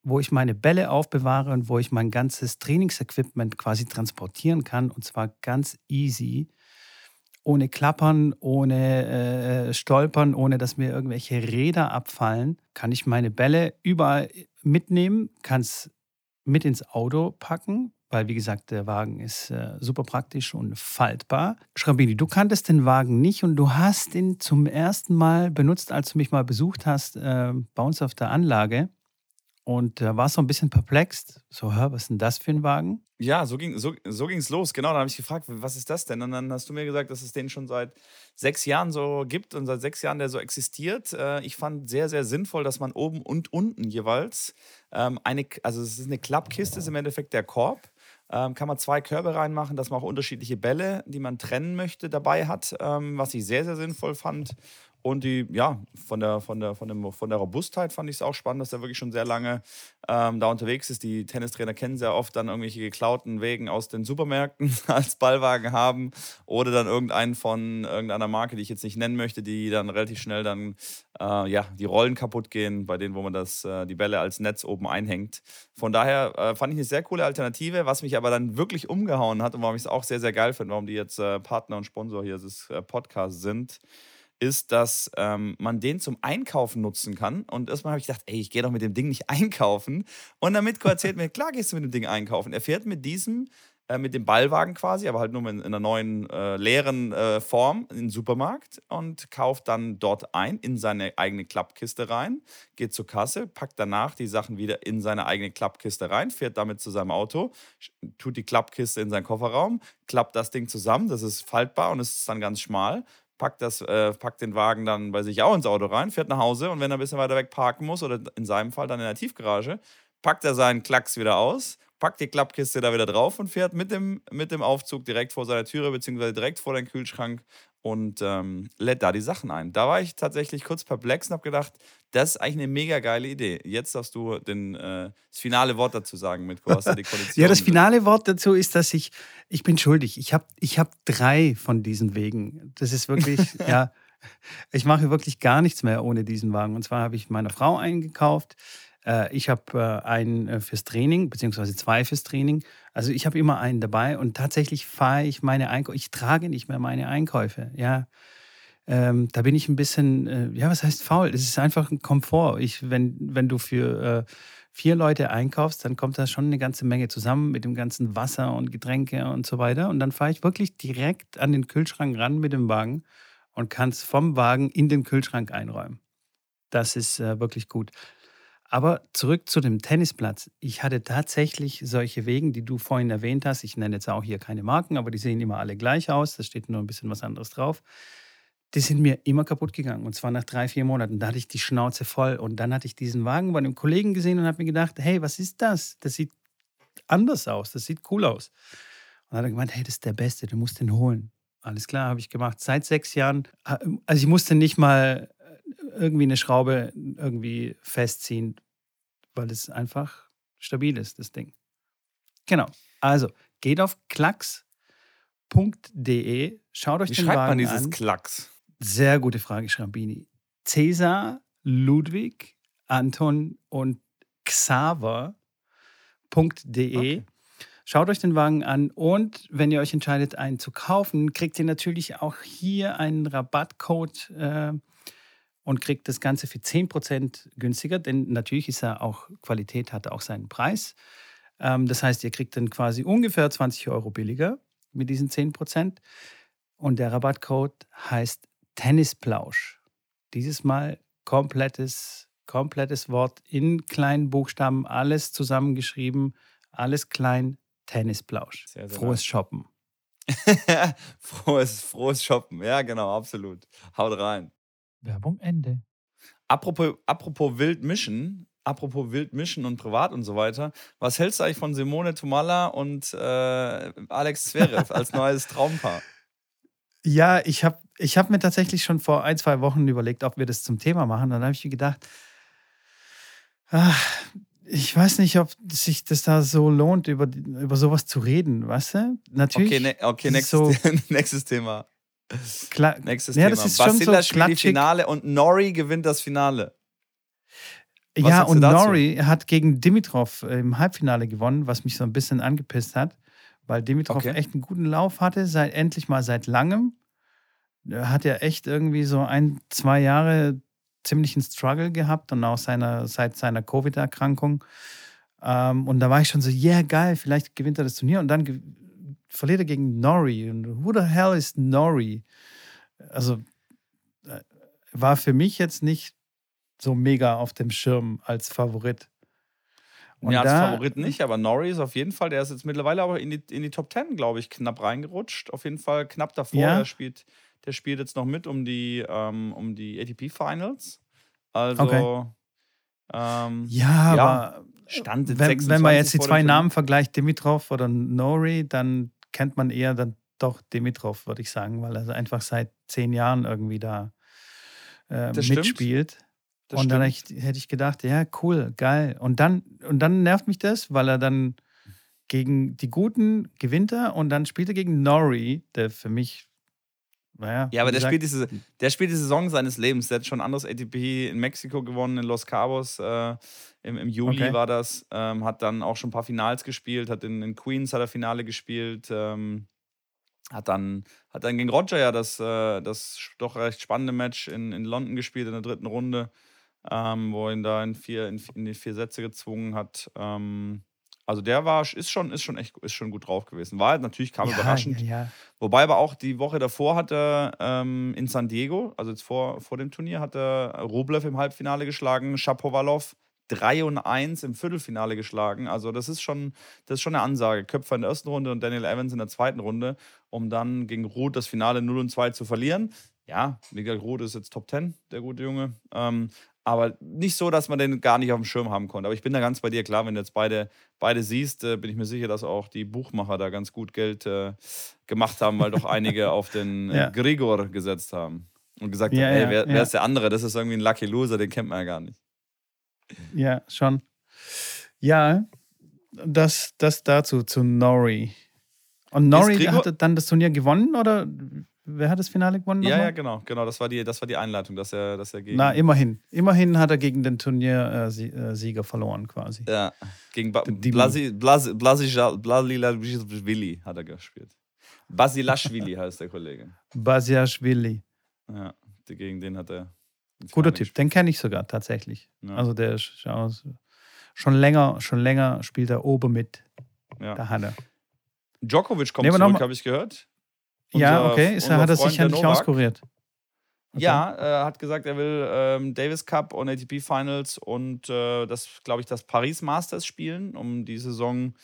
wo ich meine Bälle aufbewahre und wo ich mein ganzes Trainingsequipment quasi transportieren kann. Und zwar ganz easy ohne Klappern, ohne äh, Stolpern, ohne dass mir irgendwelche Räder abfallen, kann ich meine Bälle überall mitnehmen, kann es mit ins Auto packen, weil wie gesagt, der Wagen ist äh, super praktisch und faltbar. Schrambini, du kanntest den Wagen nicht und du hast ihn zum ersten Mal benutzt, als du mich mal besucht hast äh, bei uns auf der Anlage. Und da äh, war so ein bisschen perplex. So, hör, was ist denn das für ein Wagen? Ja, so ging so, so es los. Genau, da habe ich gefragt, was ist das denn? Und dann hast du mir gesagt, dass es den schon seit sechs Jahren so gibt und seit sechs Jahren der so existiert. Äh, ich fand sehr, sehr sinnvoll, dass man oben und unten jeweils ähm, eine, also es ist eine Klappkiste, ist im Endeffekt der Korb. Ähm, kann man zwei Körbe reinmachen, dass man auch unterschiedliche Bälle, die man trennen möchte, dabei hat, ähm, was ich sehr, sehr sinnvoll fand. Und die, ja, von der, von der, von dem, von der Robustheit fand ich es auch spannend, dass er wirklich schon sehr lange ähm, da unterwegs ist. Die Tennistrainer kennen sehr oft dann irgendwelche geklauten Wegen aus den Supermärkten als Ballwagen haben oder dann irgendeinen von irgendeiner Marke, die ich jetzt nicht nennen möchte, die dann relativ schnell dann äh, ja, die Rollen kaputt gehen, bei denen, wo man das, äh, die Bälle als Netz oben einhängt. Von daher äh, fand ich eine sehr coole Alternative, was mich aber dann wirklich umgehauen hat und warum ich es auch sehr, sehr geil finde, warum die jetzt äh, Partner und Sponsor hier des äh, Podcasts sind ist, dass ähm, man den zum Einkaufen nutzen kann. Und erstmal habe ich gedacht, ey, ich gehe doch mit dem Ding nicht einkaufen. Und der Mitko erzählt mir, klar gehst du mit dem Ding einkaufen. Er fährt mit diesem, äh, mit dem Ballwagen quasi, aber halt nur in, in einer neuen, äh, leeren äh, Form in den Supermarkt und kauft dann dort ein, in seine eigene Klappkiste rein, geht zur Kasse, packt danach die Sachen wieder in seine eigene Klappkiste rein, fährt damit zu seinem Auto, tut die Klappkiste in seinen Kofferraum, klappt das Ding zusammen, das ist faltbar und ist dann ganz schmal, packt, das, äh, packt den Wagen dann bei sich auch ins Auto rein, fährt nach Hause und wenn er ein bisschen weiter weg parken muss oder in seinem Fall dann in der Tiefgarage, packt er seinen Klacks wieder aus, packt die Klappkiste da wieder drauf und fährt mit dem, mit dem Aufzug direkt vor seiner Türe beziehungsweise direkt vor den Kühlschrank und ähm, lädt da die Sachen ein. Da war ich tatsächlich kurz perplex und habe gedacht, das ist eigentlich eine mega geile Idee. Jetzt darfst du den, äh, das finale Wort dazu sagen, mit Costa Kondition. ja, das finale Wort dazu ist, dass ich, ich bin schuldig. Ich habe ich hab drei von diesen Wegen. Das ist wirklich, ja, ich mache wirklich gar nichts mehr ohne diesen Wagen. Und zwar habe ich meiner Frau eingekauft. Äh, ich habe äh, einen äh, fürs Training, beziehungsweise zwei fürs Training. Also ich habe immer einen dabei und tatsächlich fahre ich meine Einkäufe, ich trage nicht mehr meine Einkäufe. Ja, ähm, da bin ich ein bisschen, ja, was heißt faul? Es ist einfach ein Komfort. Ich, wenn, wenn du für vier Leute einkaufst, dann kommt da schon eine ganze Menge zusammen mit dem ganzen Wasser und Getränke und so weiter. Und dann fahre ich wirklich direkt an den Kühlschrank ran mit dem Wagen und kann es vom Wagen in den Kühlschrank einräumen. Das ist äh, wirklich gut. Aber zurück zu dem Tennisplatz. Ich hatte tatsächlich solche Wegen, die du vorhin erwähnt hast. Ich nenne jetzt auch hier keine Marken, aber die sehen immer alle gleich aus. Da steht nur ein bisschen was anderes drauf. Die sind mir immer kaputt gegangen. Und zwar nach drei, vier Monaten. Da hatte ich die Schnauze voll. Und dann hatte ich diesen Wagen bei einem Kollegen gesehen und habe mir gedacht, hey, was ist das? Das sieht anders aus. Das sieht cool aus. Und dann hat er gemeint, hey, das ist der Beste, du musst den holen. Alles klar, habe ich gemacht. Seit sechs Jahren. Äh, also ich musste nicht mal irgendwie eine Schraube irgendwie festziehen, weil es einfach stabil ist, das Ding. Genau. Also geht auf klacks.de, schaut euch Wie den schreibt Wagen man dieses an. Klacks? Sehr gute Frage, Schrambini. Cäsar, Ludwig, Anton und Xaver.de. Okay. Schaut euch den Wagen an und wenn ihr euch entscheidet, einen zu kaufen, kriegt ihr natürlich auch hier einen Rabattcode äh, und kriegt das Ganze für 10% günstiger, denn natürlich ist er auch, Qualität hat auch seinen Preis. Ähm, das heißt, ihr kriegt dann quasi ungefähr 20 Euro billiger mit diesen 10%. Und der Rabattcode heißt Tennisplausch. Dieses Mal komplettes, komplettes Wort in kleinen Buchstaben, alles zusammengeschrieben, alles klein, Tennisplausch. Sehr, sehr frohes Shoppen. frohes, frohes Shoppen, ja, genau, absolut. Haut rein. Werbung Ende. Apropos, apropos wild mischen, apropos wild mischen und privat und so weiter. Was hältst du eigentlich von Simone Tumala und äh, Alex Zverev als neues Traumpaar? Ja, ich habe ich hab mir tatsächlich schon vor ein, zwei Wochen überlegt, ob wir das zum Thema machen. Dann habe ich mir gedacht, ach, ich weiß nicht, ob sich das da so lohnt, über, über sowas zu reden, weißt du? Natürlich. Okay, ne, okay nächstes, so, nächstes Thema. Klar. Nächstes ja, Thema. Das ist Basila so spielt die Finale und Nori gewinnt das Finale. Was ja, und Nori hat gegen Dimitrov im Halbfinale gewonnen, was mich so ein bisschen angepisst hat, weil Dimitrov okay. echt einen guten Lauf hatte, seit endlich mal seit langem. Er hat ja echt irgendwie so ein, zwei Jahre ziemlichen Struggle gehabt und auch seiner, seit seiner Covid-Erkrankung. Ähm, und da war ich schon so, yeah, geil, vielleicht gewinnt er das Turnier. Und dann verliert er gegen Nori. Und who the hell is Nori? Also äh, war für mich jetzt nicht so mega auf dem Schirm als Favorit. Und ja, als da, Favorit nicht, aber Nori ist auf jeden Fall, der ist jetzt mittlerweile aber in die, in die Top 10, glaube ich, knapp reingerutscht. Auf jeden Fall knapp davor. Ja. Der, spielt, der spielt jetzt noch mit um die, ähm, um die ATP Finals. Also, okay. ähm, ja, ja, aber Stand wenn, wenn man jetzt die zwei Namen vergleicht, Dimitrov oder Nori, dann kennt man eher dann doch Dimitrov, würde ich sagen, weil er einfach seit zehn Jahren irgendwie da äh, mitspielt. Stimmt. Das und dann hätte ich, hätte ich gedacht, ja, cool, geil. Und dann, und dann nervt mich das, weil er dann gegen die Guten gewinnt er und dann spielt er gegen Nori, der für mich, naja. Ja, aber der spielt, diese, der spielt die Saison seines Lebens. Der hat schon anderes ATP in Mexiko gewonnen, in Los Cabos. Äh, im, Im Juli okay. war das. Ähm, hat dann auch schon ein paar Finals gespielt, hat in, in Queens hat er Finale gespielt. Ähm, hat dann, hat dann gegen Roger ja das, äh, das doch recht spannende Match in, in London gespielt in der dritten Runde ähm, wo ihn da in, vier, in, in, die vier Sätze gezwungen hat. Ähm, also der war, ist schon, ist schon echt ist schon gut drauf gewesen. War halt natürlich kam ja, überraschend. Ja, ja. Wobei aber auch die Woche davor hatte ähm, in San Diego, also jetzt vor, vor dem Turnier, hatte Rublev im Halbfinale geschlagen, Shapovalov 3 und 1 im Viertelfinale geschlagen. Also das ist schon, das ist schon eine Ansage. Köpfer in der ersten Runde und Daniel Evans in der zweiten Runde, um dann gegen Ruth das Finale 0 und 2 zu verlieren. Ja, Miguel Ruth ist jetzt Top 10, der gute Junge. Ähm, aber nicht so, dass man den gar nicht auf dem Schirm haben konnte. Aber ich bin da ganz bei dir, klar, wenn du jetzt beide, beide siehst, äh, bin ich mir sicher, dass auch die Buchmacher da ganz gut Geld äh, gemacht haben, weil doch einige auf den äh, ja. Grigor gesetzt haben. Und gesagt ja, haben, ey, wer, wer ist der andere? Das ist irgendwie ein Lucky Loser, den kennt man ja gar nicht. Ja, schon. Ja, das, das dazu, zu Nori. Und Nori hatte dann das Turnier gewonnen oder Wer hat das Finale gewonnen? Ja, ja, genau, genau. Das war die, das war die Einleitung, dass er, dass er gegen. Na, immerhin. Immerhin hat er gegen den Turniersieger äh, verloren, quasi. Ja, gegen ba Blasi, Blasi, Blasi, Blasilashvili hat er gespielt. Basilashvili heißt der Kollege. Basiashvili. Ja, gegen den hat er. Guter Typ, den kenne ich sogar tatsächlich. Ja. Also der ist schon länger, schon länger spielt er oben mit. Ja. Da hat er. Djokovic kommt zurück, habe ich gehört ja, okay. Ist, hat er sich ja nicht auskuriert. Okay. Ja, er hat gesagt, er will ähm, Davis Cup und ATP Finals und äh, das, glaube ich, das Paris Masters spielen, um die Saison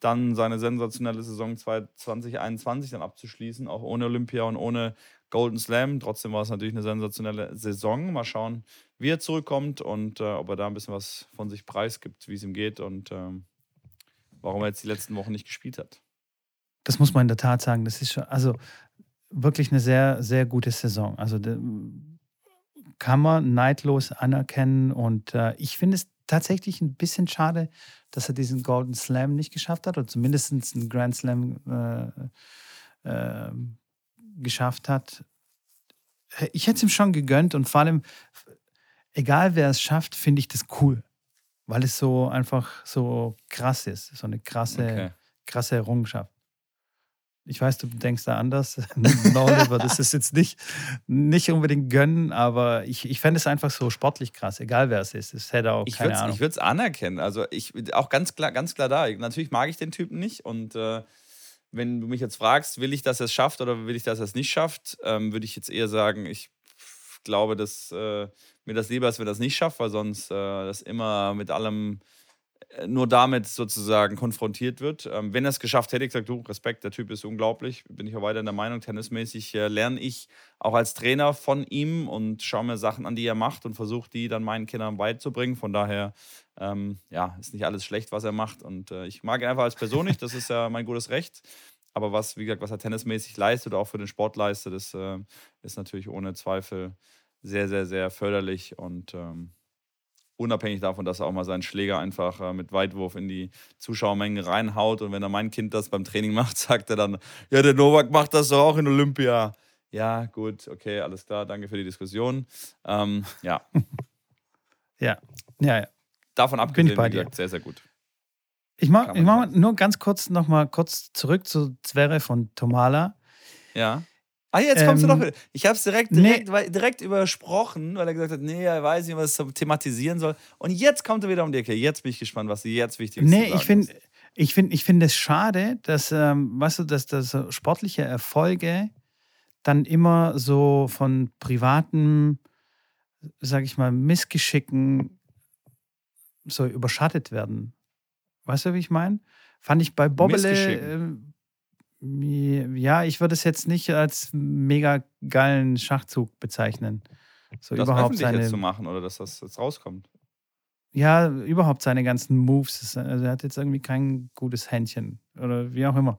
dann seine sensationelle Saison 2021 dann abzuschließen, auch ohne Olympia und ohne Golden Slam. Trotzdem war es natürlich eine sensationelle Saison. Mal schauen, wie er zurückkommt und äh, ob er da ein bisschen was von sich preisgibt, wie es ihm geht und ähm, warum er jetzt die letzten Wochen nicht gespielt hat. Das muss man in der Tat sagen. Das ist schon, also wirklich eine sehr, sehr gute Saison. Also kann man neidlos anerkennen. Und äh, ich finde es tatsächlich ein bisschen schade, dass er diesen Golden Slam nicht geschafft hat oder zumindest einen Grand Slam äh, äh, geschafft hat. Ich hätte es ihm schon gegönnt und vor allem, egal wer es schafft, finde ich das cool, weil es so einfach so krass ist, so eine krasse, okay. krasse Errungenschaft. Ich weiß, du denkst da anders. Oliver, das ist jetzt nicht, nicht unbedingt gönnen, aber ich, ich fände es einfach so sportlich krass, egal wer es ist. Es hätte auch ich keine Ahnung. Ich würde es anerkennen. Also ich auch ganz klar, ganz klar da. Natürlich mag ich den Typen nicht und äh, wenn du mich jetzt fragst, will ich, dass er es schafft oder will ich, dass er es nicht schafft, ähm, würde ich jetzt eher sagen, ich glaube, dass äh, mir das lieber ist, wenn er das nicht schafft, weil sonst äh, das immer mit allem nur damit sozusagen konfrontiert wird. Ähm, wenn er es geschafft hätte, ich gesagt, du, Respekt, der Typ ist unglaublich, bin ich auch weiter in der Meinung, tennismäßig äh, lerne ich auch als Trainer von ihm und schaue mir Sachen an, die er macht und versuche die dann meinen Kindern beizubringen. Von daher, ähm, ja, ist nicht alles schlecht, was er macht und äh, ich mag ihn einfach als Person nicht, das ist ja mein gutes Recht. Aber was, wie gesagt, was er tennismäßig leistet oder auch für den Sport leistet, das äh, ist natürlich ohne Zweifel sehr, sehr, sehr förderlich und ähm, unabhängig davon, dass er auch mal seinen Schläger einfach äh, mit Weitwurf in die Zuschauermenge reinhaut. Und wenn er mein Kind das beim Training macht, sagt er dann, ja, der Novak macht das doch auch in Olympia. Ja, gut, okay, alles klar, danke für die Diskussion. Ähm, ja. ja, ja, ja. Davon abgesehen, Bin ich bei dir. Gesagt, sehr, sehr gut. Ich mache mach nur ganz kurz nochmal kurz zurück zu Zverev von Tomala. Ja. Ah, jetzt kommst Ähm, du doch wieder. Ich habe es direkt, nee. direkt, weil- direkt übersprochen, weil er gesagt hat, nee, er weiß nicht, was er thematisieren soll. Und jetzt kommt er wieder um die Ecke. Jetzt bin ich gespannt, was jetzt wichtig ist. Nee, ich finde ich find, ich find es schade, dass, ähm, weißt du, dass, dass so sportliche Erfolge dann immer so von privaten, sag ich mal, Missgeschicken so überschattet werden. Weißt du, wie ich meine? Fand ich bei ähm, ja, ich würde es jetzt nicht als mega geilen Schachzug bezeichnen. So das überhaupt seine jetzt zu machen oder dass das jetzt rauskommt. ja, überhaupt seine ganzen Moves. Also er hat jetzt irgendwie kein gutes Händchen oder wie auch immer.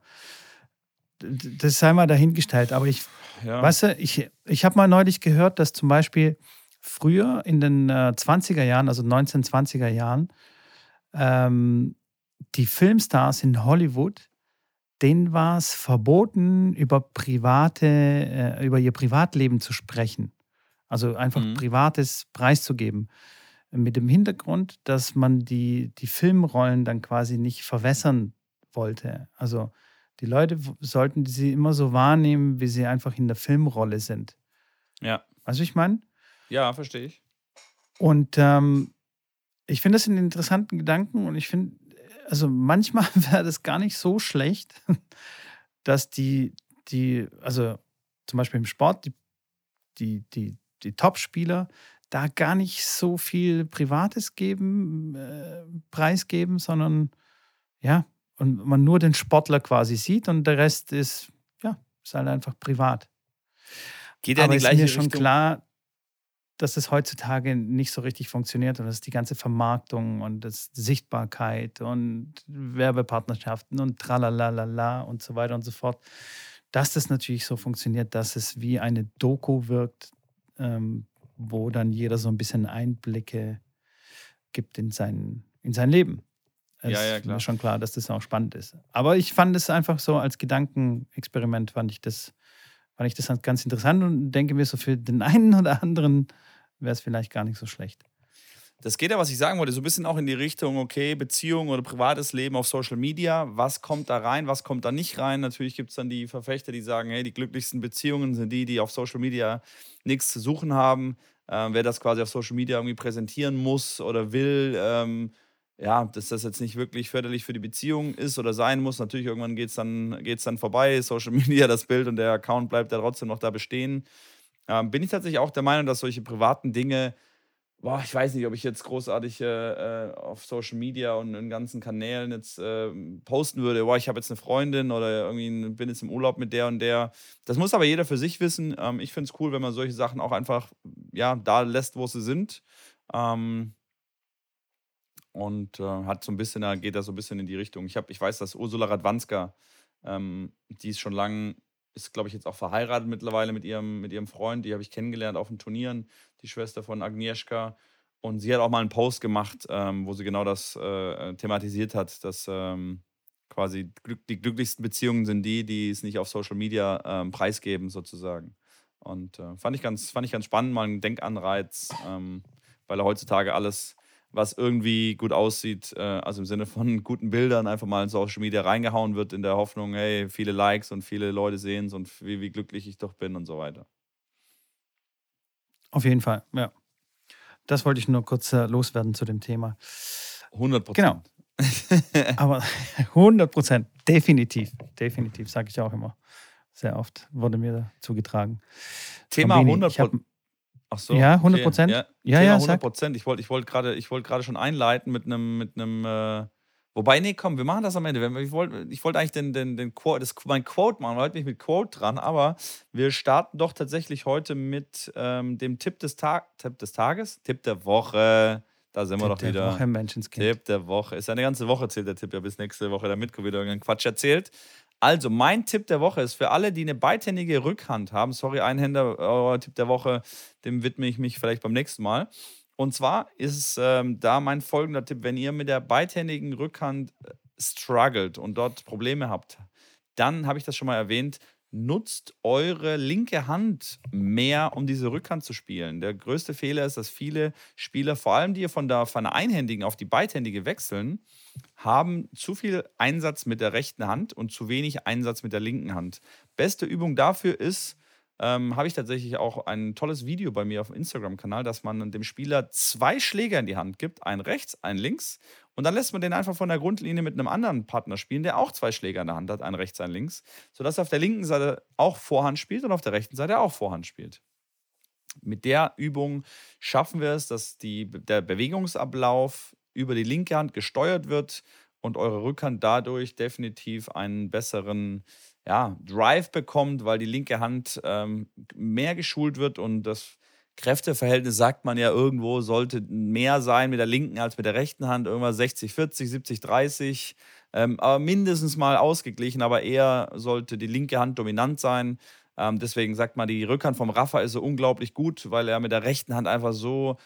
Das sei mal dahingestellt. Aber ich, Ja. weißt du, ich, ich habe mal neulich gehört, dass zum Beispiel früher in den äh, 20er Jahren, also 1920er Jahren, ähm, die Filmstars in Hollywood, denen war es verboten, über private, äh, über ihr Privatleben zu sprechen. Also einfach Mhm. Privates preiszugeben. Mit dem Hintergrund, dass man die, die Filmrollen dann quasi nicht verwässern wollte. Also die Leute sollten sie immer so wahrnehmen, wie sie einfach in der Filmrolle sind. Ja. Weißt du, ich meine? Ja, verstehe ich. Und ähm, ich finde das einen interessanten Gedanken und ich finde, also manchmal wäre das gar nicht so schlecht, dass die, die, also zum Beispiel im Sport, die, die, die, die Top-Spieler da gar nicht so viel Privates geben, äh, preisgeben, sondern ja, und man nur den Sportler quasi sieht und der Rest ist, ja, ist halt einfach privat. Geht ja in ist gleiche mir schon Richtung. klar, dass es heutzutage nicht so richtig funktioniert und dass die ganze Vermarktung und das Sichtbarkeit und Werbepartnerschaften und tralalala und so weiter und so fort, dass das natürlich so funktioniert, dass es wie eine Doku wirkt, ähm, wo dann jeder so ein bisschen Einblicke gibt in sein, in sein Leben. Es Ja, ja, ist klar. mir schon klar, dass das auch spannend ist. Aber ich fand es einfach so als Gedankenexperiment, fand ich das, fand ich das ganz interessant und denke mir so, für den einen oder anderen wäre es vielleicht gar nicht so schlecht. Das geht ja, was ich sagen wollte, so ein bisschen auch in die Richtung, okay, Beziehung oder privates Leben auf Social Media. Was kommt da rein, was kommt da nicht rein? Natürlich gibt es dann die Verfechter, die sagen, hey, die glücklichsten Beziehungen sind die, die auf Social Media nichts zu suchen haben. Ähm, wer das quasi auf Social Media irgendwie präsentieren muss oder will, ähm, ja, dass das jetzt nicht wirklich förderlich für die Beziehung ist oder sein muss. Natürlich, irgendwann geht es dann, geht's dann vorbei, Social Media, das Bild und der Account bleibt ja trotzdem noch da bestehen. Ähm, bin ich tatsächlich auch der Meinung, dass solche privaten Dinge Boah, ich weiß nicht, ob ich jetzt großartig äh, äh, auf Social Media und in ganzen Kanälen jetzt äh, posten würde, boah, ich habe jetzt eine Freundin oder irgendwie bin jetzt im Urlaub mit der und der. Das muss aber jeder für sich wissen. Ähm, ich finde es cool, wenn man solche Sachen auch einfach ja, da lässt, wo sie sind. Ähm, und äh, hat so ein bisschen, da geht das so ein bisschen in die Richtung. Ich, hab, ich weiß, dass Ursula Radwanska, ähm, die ist schon lange, ist glaube ich jetzt auch verheiratet mittlerweile mit ihrem, mit ihrem Freund, die habe ich kennengelernt auf den Turnieren, die Schwester von Agnieszka. Und sie hat auch mal einen Post gemacht, ähm, wo sie genau das äh, thematisiert hat, dass ähm, quasi glück, die glücklichsten Beziehungen sind die, die es nicht auf Social Media ähm, preisgeben, sozusagen. Und äh, fand, ich ganz, fand ich ganz spannend, mal ein Denkanreiz, ähm, weil er heutzutage alles, was irgendwie gut aussieht, äh, also im Sinne von guten Bildern, einfach mal in Social Media reingehauen wird, in der Hoffnung, hey, viele Likes und viele Leute sehen es und wie, wie glücklich ich doch bin und so weiter. Auf jeden Fall, ja. Das wollte ich nur kurz äh, loswerden zu dem Thema. 100 Prozent. Genau. Aber 100 Prozent, definitiv, definitiv, sage ich auch immer. Sehr oft wurde mir zugetragen. Thema Schrambini, 100 ich hab- Prozent. Ach so. Ja, 100%? Ja, Ja, Thema ja, 100 sag. Prozent. Ich wollte ich wollt gerade wollt schon einleiten mit einem, mit einem äh, wobei, nee, komm, wir machen das am Ende. Wir- Ich wollte ich wollt eigentlich den, den, den Quote, das, mein Quote machen, heute bin ich mit Quote dran, aber wir starten doch tatsächlich heute mit ähm, dem Tipp des, Tag, Tipp des Tages, Tipp der Woche. Da sind wir Tipp doch der wieder. Woche, Menschenskind. Tipp der Woche. Ist eine ganze Woche zählt der Tipp ja bis nächste Woche, damit wieder irgendeinen Quatsch erzählt. Also, mein Tipp der Woche ist für alle, die eine beidhändige Rückhand haben. Sorry, Einhänder, euer Tipp der Woche, dem widme ich mich vielleicht beim nächsten Mal. Und zwar ist ähm, da mein folgender Tipp: Wenn ihr mit der beidhändigen Rückhand äh, struggelt und dort Probleme habt, dann habe ich das schon mal erwähnt. Nutzt eure linke Hand mehr, um diese Rückhand zu spielen. Der größte Fehler ist, dass viele Spieler, vor allem die von der, von der einhändigen auf die beidhändige wechseln, haben zu viel Einsatz mit der rechten Hand und zu wenig Einsatz mit der linken Hand. Beste Übung dafür ist, ähm, habe ich tatsächlich auch ein tolles Video bei mir auf dem Instagram-Kanal, dass man dem Spieler zwei Schläger in die Hand gibt, einen rechts, einen links. Und dann lässt man den einfach von der Grundlinie mit einem anderen Partner spielen, der auch zwei Schläger in der Hand hat, einen rechts, einen links, sodass er auf der linken Seite auch Vorhand spielt und auf der rechten Seite auch Vorhand spielt. Mit der Übung schaffen wir es, dass die, der Bewegungsablauf über die linke Hand gesteuert wird und eure Rückhand dadurch definitiv einen besseren ja, Drive bekommt, weil die linke Hand ähm, mehr geschult wird und das Kräfteverhältnis, sagt man ja irgendwo, sollte mehr sein mit der linken als mit der rechten Hand. Irgendwas 60, 40, 70, 30. Ähm, aber mindestens mal ausgeglichen, aber eher sollte die linke Hand dominant sein. Ähm, deswegen sagt man, die Rückhand vom Rafa ist so unglaublich gut, weil er mit der rechten Hand einfach so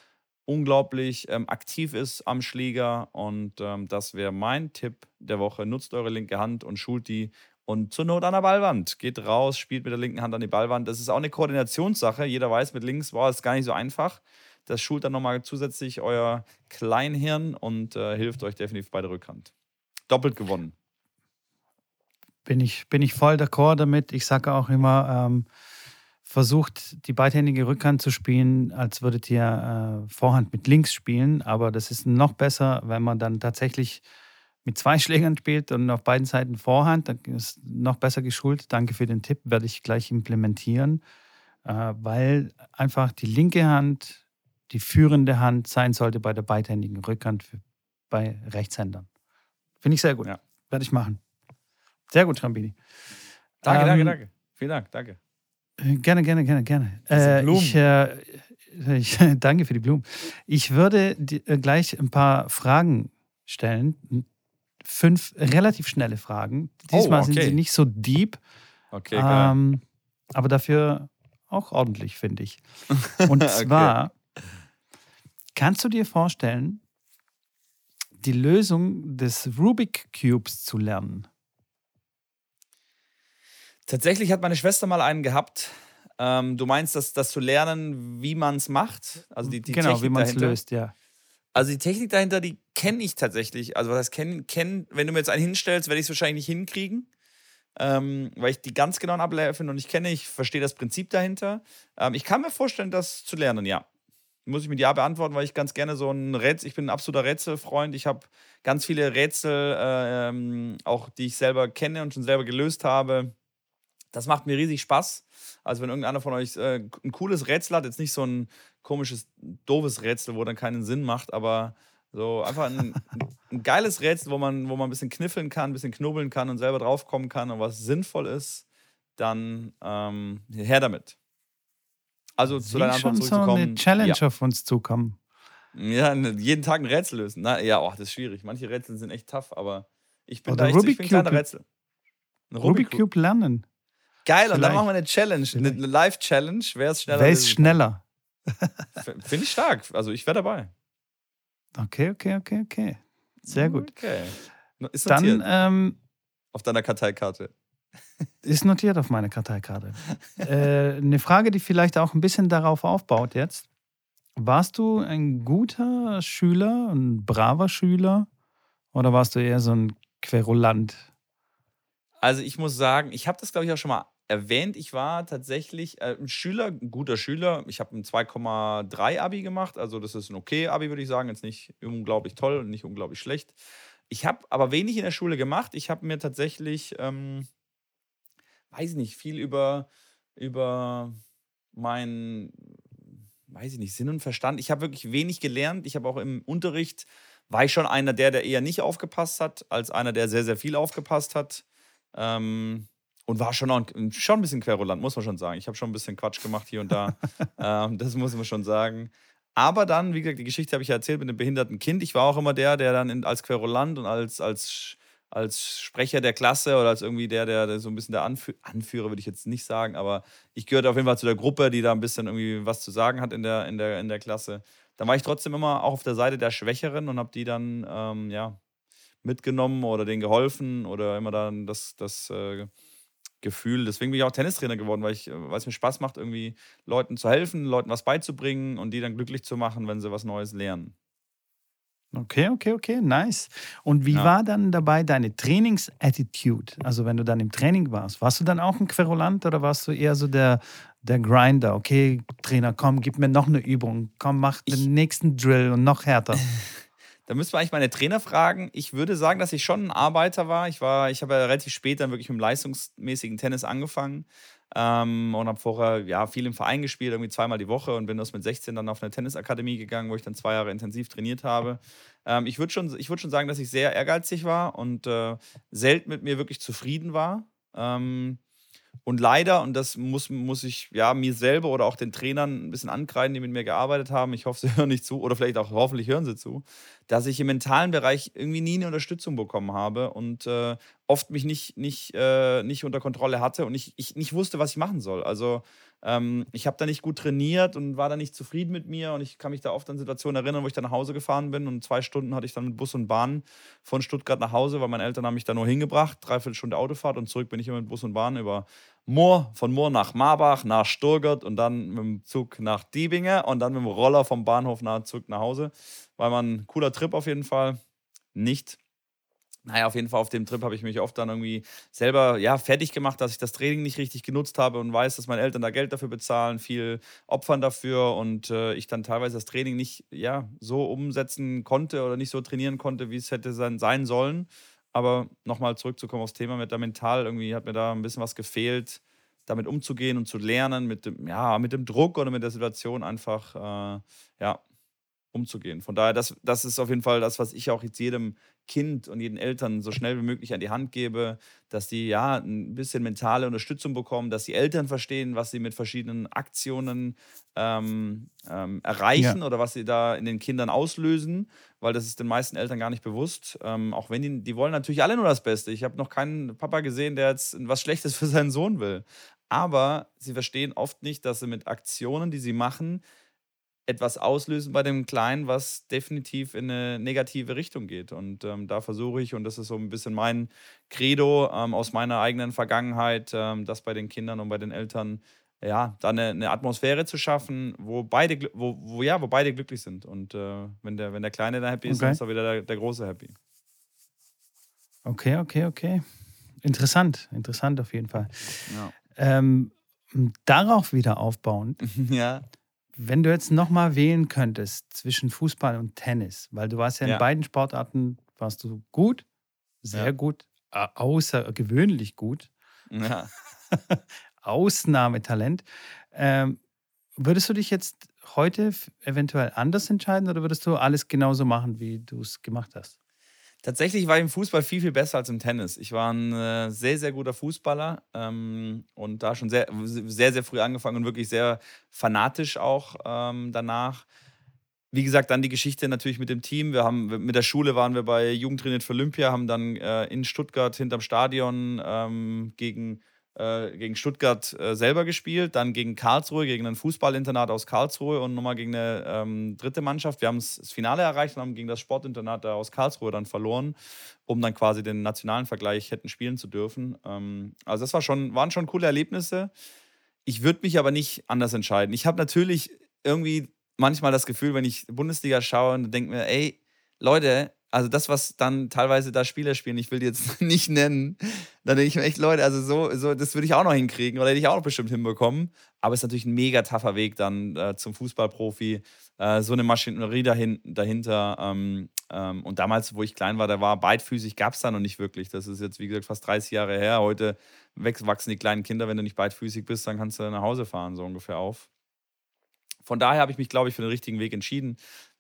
unglaublich ähm, aktiv ist am Schläger. Und ähm, das wäre mein Tipp der Woche. Nutzt eure linke Hand und schult die und zur Not an der Ballwand. Geht raus, spielt mit der linken Hand an die Ballwand. Das ist auch eine Koordinationssache. Jeder weiß, mit links war es gar nicht so einfach. Das schult dann nochmal zusätzlich euer Kleinhirn und äh, hilft euch definitiv bei der Rückhand. Doppelt gewonnen. Bin ich, bin ich voll d'accord damit. Ich sage auch immer, ähm, versucht die beidhändige Rückhand zu spielen, als würdet ihr äh, Vorhand mit links spielen. Aber das ist noch besser, wenn man dann tatsächlich mit zwei Schlägern spielt und auf beiden Seiten Vorhand, dann ist noch besser geschult. Danke für den Tipp, werde ich gleich implementieren, äh, weil einfach die linke Hand die führende Hand sein sollte bei der beidhändigen Rückhand für, bei Rechtshändern. Finde ich sehr gut. Ja. Werde ich machen. Sehr gut, Trambini. Danke, ähm, danke, danke. Vielen Dank, danke. Äh, gerne, gerne, gerne, gerne. Äh, ich, äh, ich, danke für die Blumen. Ich würde die, äh, gleich ein paar Fragen stellen, fünf relativ schnelle Fragen. Diesmal oh, okay. sind sie nicht so deep. Okay, ähm, aber dafür auch ordentlich, finde ich. Und zwar, okay. kannst du dir vorstellen, die Lösung des Rubik Cubes zu lernen? Tatsächlich hat meine Schwester mal einen gehabt. Ähm, du meinst, dass das zu lernen, wie man es macht? Also die, die genau, Technik wie man es löst, ja. Also die Technik dahinter, die kenne ich tatsächlich. Also was heißt kennen, kenn, wenn du mir jetzt einen hinstellst, werde ich es wahrscheinlich nicht hinkriegen. Ähm, weil ich die ganz genauen Abläufe noch nicht kenne. Ich verstehe das Prinzip dahinter. Ähm, ich kann mir vorstellen, das zu lernen, ja. Muss ich mit Ja beantworten, weil ich ganz gerne so ein Rätsel, ich bin ein absoluter Rätselfreund. Ich habe ganz viele Rätsel, äh, ähm, auch die ich selber kenne und schon selber gelöst habe. Das macht mir riesig Spaß. Also wenn irgendeiner von euch äh, ein cooles Rätsel hat, jetzt nicht so ein komisches, doofes Rätsel, wo dann keinen Sinn macht, aber so einfach ein, ein, geiles Rätsel, wo man, wo man ein bisschen kniffeln kann, ein bisschen knubbeln kann und selber draufkommen kann und was sinnvoll ist, dann ähm, her damit. Also zu deiner Antwort zurückzukommen. So eine Challenge ja. auf uns zukommen. Ja, jeden Tag ein Rätsel lösen. Na, ja, oh, das ist schwierig. Manche Rätsel sind echt tough, aber ich bin Oder da echt, Rubik ich bin. Rätsel. Rubik Cube lernen. Geil, Vielleicht. und dann machen wir eine Challenge, eine Live-Challenge. Wer ist schneller? Wer ist schneller? Finde ich stark. Also ich wäre dabei. Okay, okay, okay, okay. Sehr gut. Okay. Ist Dann ähm, auf deiner Karteikarte. Ist notiert auf meiner Karteikarte. äh, eine Frage, die vielleicht auch ein bisschen darauf aufbaut jetzt. Warst du ein guter Schüler, ein braver Schüler oder warst du eher so ein Querulant? Also ich muss sagen, ich habe das glaube ich auch schon mal erwähnt, ich war tatsächlich äh, ein Schüler, ein guter Schüler. Ich habe ein 2,3 Abi gemacht, also das ist ein okay Abi, würde ich sagen. Jetzt nicht unglaublich toll und nicht unglaublich schlecht. Ich habe aber wenig in der Schule gemacht. Ich habe mir tatsächlich, ähm, weiß ich nicht, viel über, über meinen, weiß ich nicht, Sinn und Verstand. Ich habe wirklich wenig gelernt. Ich habe auch im Unterricht, war ich schon einer der, der eher nicht aufgepasst hat, als einer, der sehr, sehr viel aufgepasst hat. Ähm, und war schon, ein, schon ein bisschen Querulant, muss man schon sagen. Ich habe schon ein bisschen Quatsch gemacht hier und da. ähm, das muss man schon sagen. Aber dann, wie gesagt, die Geschichte habe ich ja erzählt mit dem behinderten Kind. Ich war auch immer der, der dann in, als Querulant und als, als, als Sprecher der Klasse oder als irgendwie der, der, der so ein bisschen der Anführer, Anführer würde ich jetzt nicht sagen, aber ich gehörte auf jeden Fall zu der Gruppe, die da ein bisschen irgendwie was zu sagen hat in der, in der, in der Klasse. Dann war ich trotzdem immer auch auf der Seite der Schwächeren und habe die dann, ähm, ja, mitgenommen oder denen geholfen oder immer dann das, das äh, Gefühl. Deswegen bin ich auch Tennistrainer geworden, weil, ich, äh, weil es mir Spaß macht, irgendwie Leuten zu helfen, Leuten was beizubringen und die dann glücklich zu machen, wenn sie was Neues lernen. Okay, okay, okay, nice. Und wie Ja. war dann dabei deine Trainingsattitude? Also wenn du dann im Training warst, warst du dann auch ein Querulant oder warst du eher so der, der Grinder? Okay, Trainer, komm, gib mir noch eine Übung. Komm, mach Ich- den nächsten Drill und noch härter. Da müsste man eigentlich meine Trainer fragen. Ich würde sagen, dass ich schon ein Arbeiter war. Ich war, ich habe ja relativ spät dann wirklich mit dem leistungsmäßigen Tennis angefangen ähm, und habe vorher ja viel im Verein gespielt, irgendwie zweimal die Woche und bin erst mit 16 dann auf eine Tennisakademie gegangen, wo ich dann zwei Jahre intensiv trainiert habe. Ähm, ich würde schon, würd schon sagen, dass ich sehr ehrgeizig war und äh, selten mit mir wirklich zufrieden war. Ähm, und leider, und das muss, muss ich ja mir selber oder auch den Trainern ein bisschen ankreiden, die mit mir gearbeitet haben, ich hoffe, sie hören nicht zu, oder vielleicht auch hoffentlich hören sie zu, dass ich im mentalen Bereich irgendwie nie eine Unterstützung bekommen habe und äh, oft mich nicht, nicht, äh, nicht unter Kontrolle hatte und ich, ich nicht wusste, was ich machen soll. Also ähm, ich habe da nicht gut trainiert und war da nicht zufrieden mit mir und ich kann mich da oft an Situationen erinnern, wo ich dann nach Hause gefahren bin und zwei Stunden hatte ich dann mit Bus und Bahn von Stuttgart nach Hause, weil meine Eltern haben mich da nur hingebracht, dreiviertel Stunde Autofahrt und zurück bin ich immer mit Bus und Bahn über Moor, von Moor nach Marbach, nach Sturgert und dann mit dem Zug nach Diebinge und dann mit dem Roller vom Bahnhof nach, zurück nach Hause. Mal ein cooler Trip auf jeden Fall. Nicht. Naja, auf jeden Fall auf dem Trip habe ich mich oft dann irgendwie selber ja, fertig gemacht, dass ich das Training nicht richtig genutzt habe und weiß, dass meine Eltern da Geld dafür bezahlen, viel opfern dafür und äh, ich dann teilweise das Training nicht ja, so umsetzen konnte oder nicht so trainieren konnte, wie es hätte sein, sein sollen. Aber nochmal zurückzukommen aufs Thema mit der Mental, irgendwie hat mir da ein bisschen was gefehlt, damit umzugehen und zu lernen, mit dem, ja, mit dem Druck oder mit der Situation einfach äh, ja, umzugehen. Von daher, das, das ist auf jeden Fall das, was ich auch jetzt jedem Kind und jeden Eltern so schnell wie möglich an die Hand gebe, dass die ja ein bisschen mentale Unterstützung bekommen, dass die Eltern verstehen, was sie mit verschiedenen Aktionen ähm, ähm, erreichen oder was sie da in den Kindern auslösen, weil das ist den meisten Eltern gar nicht bewusst. Ähm, auch wenn die, die wollen natürlich alle nur das Beste. Ich habe noch keinen Papa gesehen, der jetzt was Schlechtes für seinen Sohn will. Aber sie verstehen oft nicht, dass sie mit Aktionen, die sie machen, etwas auslösen bei dem Kleinen, was definitiv in eine negative Richtung geht. Und ähm, da versuche ich, und das ist so ein bisschen mein Credo ähm, aus meiner eigenen Vergangenheit, ähm, das bei den Kindern und bei den Eltern, ja, da eine, eine Atmosphäre zu schaffen, wo beide, wo, wo, ja, wo beide glücklich sind. Und äh, wenn, der, wenn der Kleine da happy ist, Okay. dann ist auch wieder der, der Große happy. Okay, okay, okay. Interessant, interessant auf jeden Fall. Ja. Ähm, darauf wieder aufbauend, ja. Wenn du jetzt nochmal wählen könntest zwischen Fußball und Tennis, weil du warst ja in Ja. beiden Sportarten, warst du gut, sehr Ja. gut, äh, außergewöhnlich gut, ja. Ausnahmetalent. Ähm, würdest du dich jetzt heute eventuell anders entscheiden oder würdest du alles genauso machen, wie du es gemacht hast? Tatsächlich war ich im Fußball viel, viel besser als im Tennis. Ich war ein äh, sehr, sehr guter Fußballer ähm, und da schon sehr, sehr, sehr früh angefangen und wirklich sehr fanatisch auch ähm, danach. Wie gesagt, dann die Geschichte natürlich mit dem Team. Wir haben mit der Schule waren wir bei Jugendtrainiert für Olympia, haben dann äh, in Stuttgart hinterm Stadion ähm, gegen, äh, gegen Stuttgart äh, selber gespielt, dann gegen Karlsruhe, gegen ein Fußballinternat aus Karlsruhe und nochmal gegen eine ähm, dritte Mannschaft. Wir haben das Finale erreicht und haben gegen das Sportinternat da aus Karlsruhe dann verloren, um dann quasi den nationalen Vergleich hätten spielen zu dürfen. Ähm, also das war schon, waren schon coole Erlebnisse. Ich würde mich aber nicht anders entscheiden. Ich habe natürlich irgendwie manchmal das Gefühl, wenn ich Bundesliga schaue und denke mir, ey, Leute, also das, was dann teilweise da Spieler spielen, ich will die jetzt nicht nennen, dann denke ich mir echt, Leute, also so, so das würde ich auch noch hinkriegen oder hätte ich auch noch bestimmt hinbekommen. Aber es ist natürlich ein mega taffer Weg dann äh, zum Fußballprofi, äh, so eine Maschinerie dahin, dahinter. Ähm, ähm, und damals, wo ich klein war, da war beidfüßig, gab es da noch nicht wirklich. Das ist jetzt, wie gesagt, fast 30 Jahre her. Heute wachsen die kleinen Kinder, wenn du nicht beidfüßig bist, dann kannst du nach Hause fahren, so ungefähr auf. Von daher habe ich mich, glaube ich, für den richtigen Weg entschieden.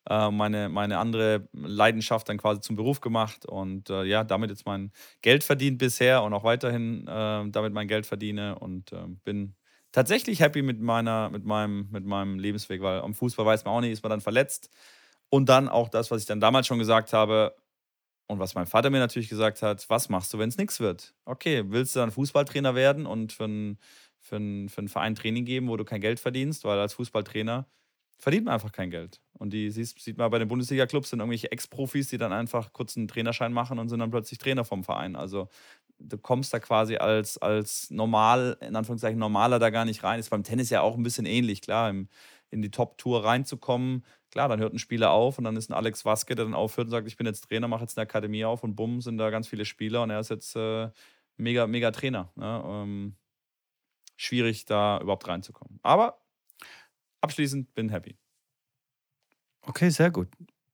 Äh, meine, meine andere Leidenschaft dann quasi zum Beruf gemacht und äh, ja, damit jetzt mein Geld verdient bisher und auch weiterhin äh, damit mein Geld verdiene und äh, bin tatsächlich happy mit, meiner, mit, meinem, mit meinem Lebensweg, weil am Fußball weiß man auch nicht, ist man dann verletzt. Und dann auch das, was ich dann damals schon gesagt habe und was mein Vater mir natürlich gesagt hat, was machst du, wenn es nichts wird? Okay, willst du dann Fußballtrainer werden und für einen für einen- für einen Verein Training geben, wo du kein Geld verdienst, weil als Fußballtrainer verdient man einfach kein Geld. Und die siehst, sieht man bei den Bundesliga-Clubs, sind irgendwelche Ex-Profis, die dann einfach kurz einen Trainerschein machen und sind dann plötzlich Trainer vom Verein. Also du kommst da quasi als, als normal, in Anführungszeichen normaler da gar nicht rein. Ist beim Tennis ja auch ein bisschen ähnlich, klar. Im, in die Top-Tour reinzukommen. Klar, dann hört ein Spieler auf und dann ist ein Alex Waske, der dann aufhört und sagt, ich bin jetzt Trainer, mache jetzt eine Akademie auf und bumm, sind da ganz viele Spieler und er ist jetzt äh, mega, mega Trainer. Ne? Ähm, schwierig, da überhaupt reinzukommen. Aber abschließend bin happy. Okay, sehr gut.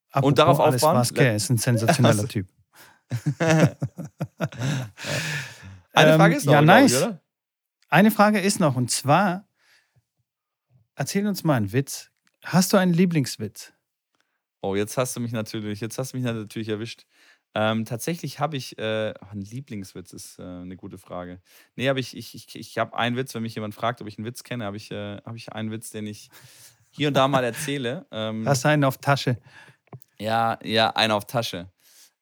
Apropos und darauf aufbauen. Waske ist ein sensationeller Typ. Eine Frage ist noch, ja, nice. ich, oder? Eine Frage ist noch und zwar erzähl uns mal einen Witz. Hast du einen Lieblingswitz? Oh, jetzt hast du mich natürlich, jetzt hast du mich natürlich erwischt. Ähm, tatsächlich habe ich, äh, oh, ein Lieblingswitz ist äh, eine gute Frage. Nee, aber ich, ich, ich, ich habe einen Witz, wenn mich jemand fragt, ob ich einen Witz kenne, habe ich, äh, hab ich einen Witz, den ich hier und da mal erzähle. Ähm, Hast du einen auf Tasche? Ja, ja, einen auf Tasche.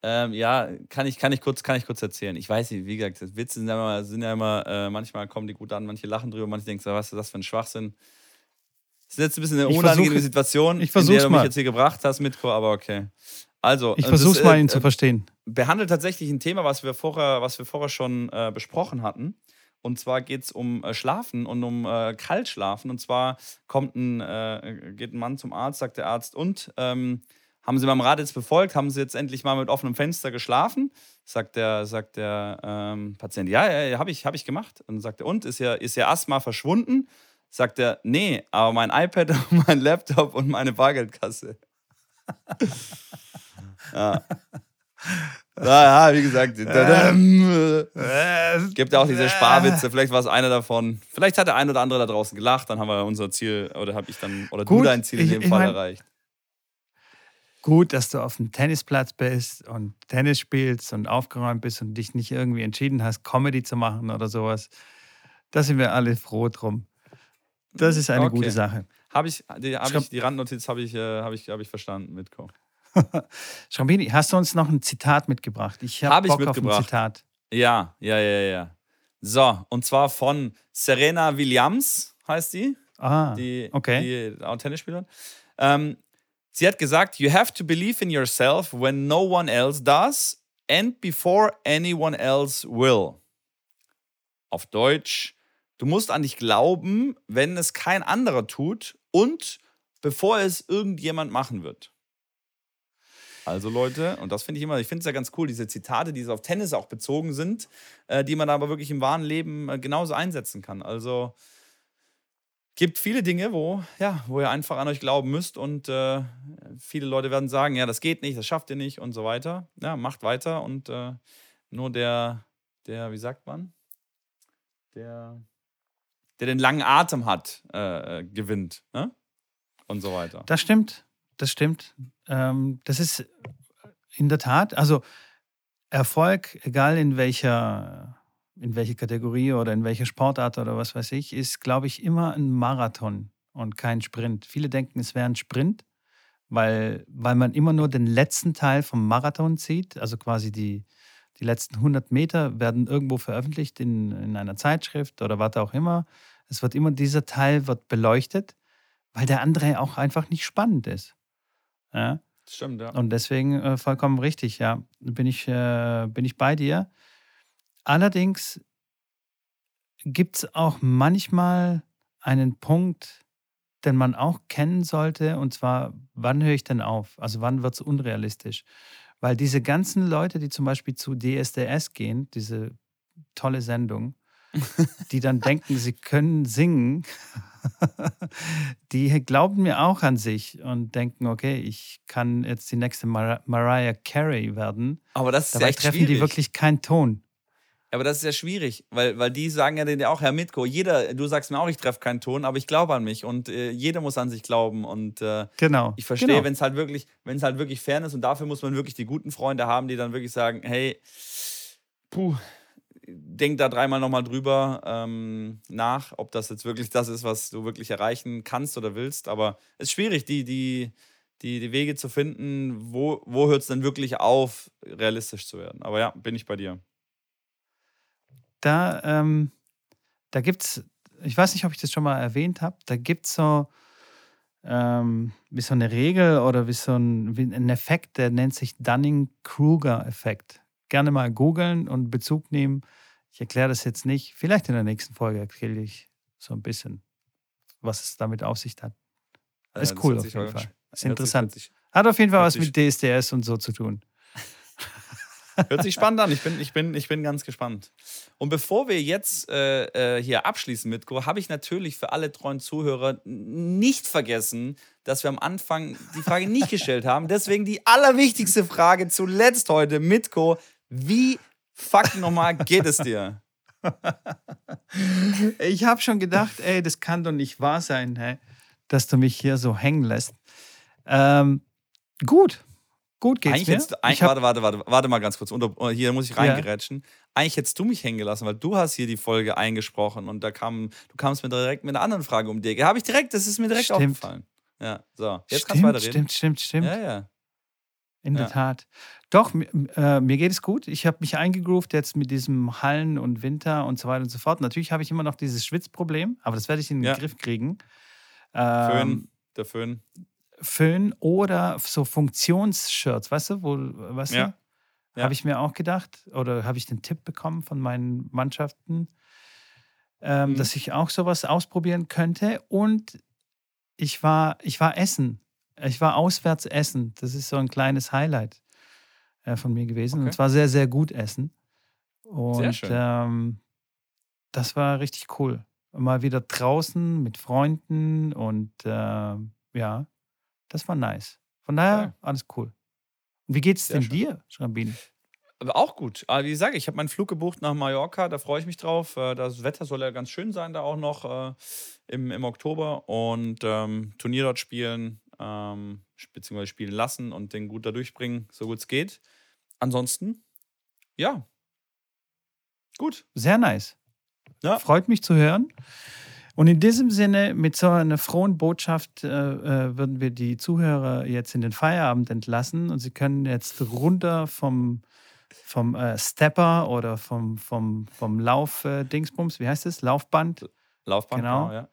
Ähm, ja, kann ich, kann, ich kurz, kann ich kurz erzählen. Ich weiß nicht, wie gesagt, Witze sind ja immer, sind ja immer äh, manchmal kommen die gut an, manche lachen drüber, manche denken, so, was ist das für ein Schwachsinn. Das ist jetzt ein bisschen eine Ich unangenehme Situation, ich in der du mich mal. jetzt hier gebracht hast, Mitko, aber okay. Also, Ich äh, versuche äh, mal, ihn äh, zu verstehen. behandelt tatsächlich ein Thema, was wir vorher, was wir vorher schon äh, besprochen hatten. Und zwar geht es um äh, Schlafen und um äh, Kaltschlafen. Und zwar kommt ein, äh, geht ein Mann zum Arzt, sagt der Arzt, und ähm, haben Sie meinem Rat jetzt befolgt? Haben Sie jetzt endlich mal mit offenem Fenster geschlafen? Sagt der, sagt der ähm, Patient, ja, ja, ja habe ich, hab ich gemacht. Und sagt er, und ist Ihr, ist Ihr Asthma verschwunden? Sagt er, nee, aber mein iPad, mein Laptop und meine Bargeldkasse. ja. Ja, ja, wie gesagt. Es gibt ja auch diese Sparwitze, vielleicht war es einer davon. Vielleicht hat der ein oder andere da draußen gelacht, dann haben wir unser Ziel, oder habe ich dann, oder du Gut, dein Ziel in ich- dem ich Fall mein- erreicht. Gut, dass du auf dem Tennisplatz bist und Tennis spielst und aufgeräumt bist und dich nicht irgendwie entschieden hast, Comedy zu machen oder sowas. Da sind wir alle froh drum. Das ist eine Okay. gute Sache. Habe ich, die, hab ich, die Randnotiz habe ich, äh, hab ich, hab ich verstanden, Mitko. Schrambini, hast du uns noch ein Zitat mitgebracht? Ich habe Hab ich Bock auf ein mitgebracht. Zitat. Ja, ja, ja, ja. So, und zwar von Serena Williams, heißt die. Ah, die, okay. die auch Tennisspielerin. Ähm, sie hat gesagt, you have to believe in yourself when no one else does and before anyone else will. Auf Deutsch, du musst an dich glauben, wenn es kein anderer tut und bevor es irgendjemand machen wird. Also Leute, und das finde ich immer, ich finde es ja ganz cool, diese Zitate, die so auf Tennis auch bezogen sind, äh, die man aber wirklich im wahren Leben äh, genauso einsetzen kann. Also gibt viele Dinge, wo, ja, wo ihr einfach an euch glauben müsst und äh, viele Leute werden sagen, ja, das geht nicht, das schafft ihr nicht und so weiter. Ja, macht weiter und äh, nur der, der, wie sagt man, der, der den langen Atem hat, äh, äh, gewinnt ne? und so weiter. Das stimmt. Das stimmt. Ähm, das ist in der Tat, also Erfolg, egal in welcher, in welcher Kategorie oder in welcher Sportart oder was weiß ich, ist, glaube ich, immer ein Marathon und kein Sprint. Viele denken, es wäre ein Sprint, weil, weil man immer nur den letzten Teil vom Marathon sieht, also quasi die, die letzten 100 Meter werden irgendwo veröffentlicht in, in einer Zeitschrift oder was auch immer. Es wird immer, dieser Teil wird beleuchtet, weil der andere auch einfach nicht spannend ist. Ja? Stimmt, ja. Und deswegen äh, vollkommen richtig, ja. Bin ich, äh, bin ich bei dir. Allerdings gibt es auch manchmal einen Punkt, den man auch kennen sollte, und zwar, wann höre ich denn auf? Also wann wird es unrealistisch? Weil diese ganzen Leute, die zum Beispiel zu DSDS gehen, diese tolle Sendung, die dann denken, sie können singen, die glauben mir auch an sich und denken, okay, ich kann jetzt die nächste Mar Mariah Carey werden. Aber das ist Dabei ja treffen schwierig. die wirklich keinen Ton. Aber das ist ja schwierig, weil, weil die sagen ja denen ja auch, Herr Mitko, jeder, du sagst mir auch, ich treffe keinen Ton, aber ich glaube an mich und äh, jeder muss an sich glauben und äh, Genau. ich verstehe, genau. wenn es halt wirklich, wenn es halt wirklich fern ist und dafür muss man wirklich die guten Freunde haben, die dann wirklich sagen, hey, puh, denk da dreimal nochmal drüber ähm, nach, ob das jetzt wirklich das ist, was du wirklich erreichen kannst oder willst. Aber es ist schwierig, die, die, die, die Wege zu finden, wo, wo hört es denn wirklich auf, realistisch zu werden. Aber ja, bin ich bei dir. da, ähm, da gibt es, ich weiß nicht, ob ich das schon mal erwähnt habe, da gibt es so ähm, wie so eine Regel oder wie so ein, wie ein Effekt, der nennt sich Dunning-Kruger-Effekt. Gerne mal googeln und Bezug nehmen. Ich erkläre das jetzt nicht. Vielleicht in der nächsten Folge erkläre ich so ein bisschen, was es damit auf sich hat. ist das cool auf jeden Fall. Ist interessant. Sich, Hat auf jeden Fall was mit DSDS und so zu tun. hört sich spannend an. Ich bin, ich, bin, ich bin ganz gespannt. Und bevor wir jetzt äh, äh, hier abschließen mit Co, habe ich natürlich für alle treuen Zuhörer nicht vergessen, dass wir am Anfang die Frage nicht gestellt haben. Deswegen die allerwichtigste Frage zuletzt heute mit Co. Wie fucking nochmal geht es dir? Ich habe schon gedacht, ey, das kann doch nicht wahr sein, hä? dass du mich hier so hängen lässt. Ähm, gut, gut geht's Eigentlich mir. ich hab, warte, warte, warte, warte mal ganz kurz. Unter, oh, hier muss ich Ja. reingerätschen. Eigentlich hättest du mich hängen gelassen, weil du hast hier die Folge eingesprochen und da kam, du kamst mir direkt mit einer anderen Frage um die Ecke. Habe ich direkt, das ist mir direkt Stimmt. aufgefallen. Ja, so. Jetzt kannst du stimmt, weiterreden. stimmt, stimmt, stimmt. Ja, ja. In der Ja. Tat. Doch, äh, mir geht es gut. Ich habe mich eingegroovt jetzt mit diesem Hallen und Winter und so weiter und so fort. Natürlich habe ich immer noch dieses Schwitzproblem, aber das werde ich in den Ja. Griff kriegen. Föhn, Ähm, der Föhn. Föhn oder so Funktionsshirts, weißt du, wo, weißt Ja. du? Habe ich mir auch gedacht oder habe ich den Tipp bekommen von meinen Mannschaften, ähm, Mhm. dass ich auch sowas ausprobieren könnte. Und ich war, ich war essen. Ich war auswärts essen. Das ist so ein kleines Highlight äh, von mir gewesen. Okay. Und zwar sehr, sehr gut essen. Und schön. Ähm, das war richtig cool. Mal wieder draußen mit Freunden und ähm, ja, das war nice. Von daher Geil. alles cool. Und wie geht's Sehr denn schön. dir, Schrambini? Aber auch gut. Aber wie gesagt, ich habe meinen Flug gebucht nach Mallorca, da freue ich mich drauf. Äh, Das Wetter soll ja ganz schön sein, da auch noch äh, im, im Oktober. Und ähm, Turnier dort spielen, ähm, beziehungsweise spielen lassen und den gut da durchbringen, so gut es geht. Ansonsten, ja. Gut. Sehr nice. Ja. Freut mich zu hören. Und in diesem Sinne, mit so einer frohen Botschaft, äh, äh, würden wir die Zuhörer jetzt in den Feierabend entlassen und sie können jetzt runter vom, vom äh, Stepper oder vom, vom, vom Lauf-Dingsbums, wie heißt es? Laufband. Laufband, Genau. genau, ja.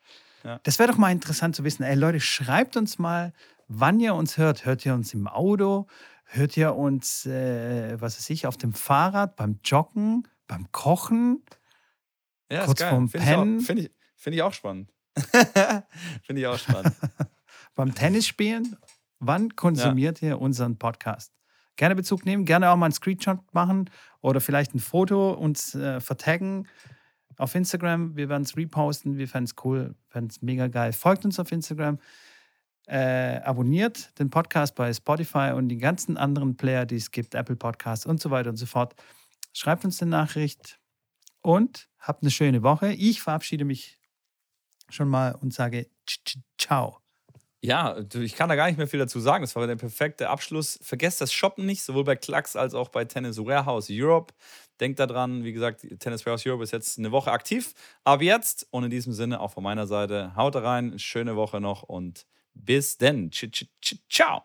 Das wäre doch mal interessant zu wissen. Ey Leute, schreibt uns mal, wann ihr uns hört. Hört ihr uns im Auto? Hört ihr uns, äh, was weiß ich, auf dem Fahrrad, beim Joggen, beim Kochen? Ja, Kurz ist geil. vorm Finde ich, auch- Pennen. find ich, find ich auch spannend. Finde ich auch spannend. beim Tennisspielen? Wann konsumiert ihr unseren Podcast? Gerne Bezug nehmen, gerne auch mal einen Screenshot machen oder vielleicht ein Foto uns äh, vertaggen auf Instagram. Wir werden es reposten. Wir fänden es cool, fänden es mega geil. Folgt uns auf Instagram. Äh, abonniert den Podcast bei Spotify und die ganzen anderen Player, die es gibt, Apple Podcasts und so weiter und so fort. Schreibt uns eine Nachricht und habt eine schöne Woche. Ich verabschiede mich schon mal und sage ciao. Ja, ich kann da gar nicht mehr viel dazu sagen. Das war der perfekte Abschluss. Vergesst das Shoppen nicht, sowohl bei Klacks als auch bei Tennis Warehouse Europe. Denkt daran, wie gesagt, Tennis Warehouse Europe ist jetzt eine Woche aktiv. Ab jetzt und in diesem Sinne auch von meiner Seite, haut rein, schöne Woche noch und bis denn. Ciao.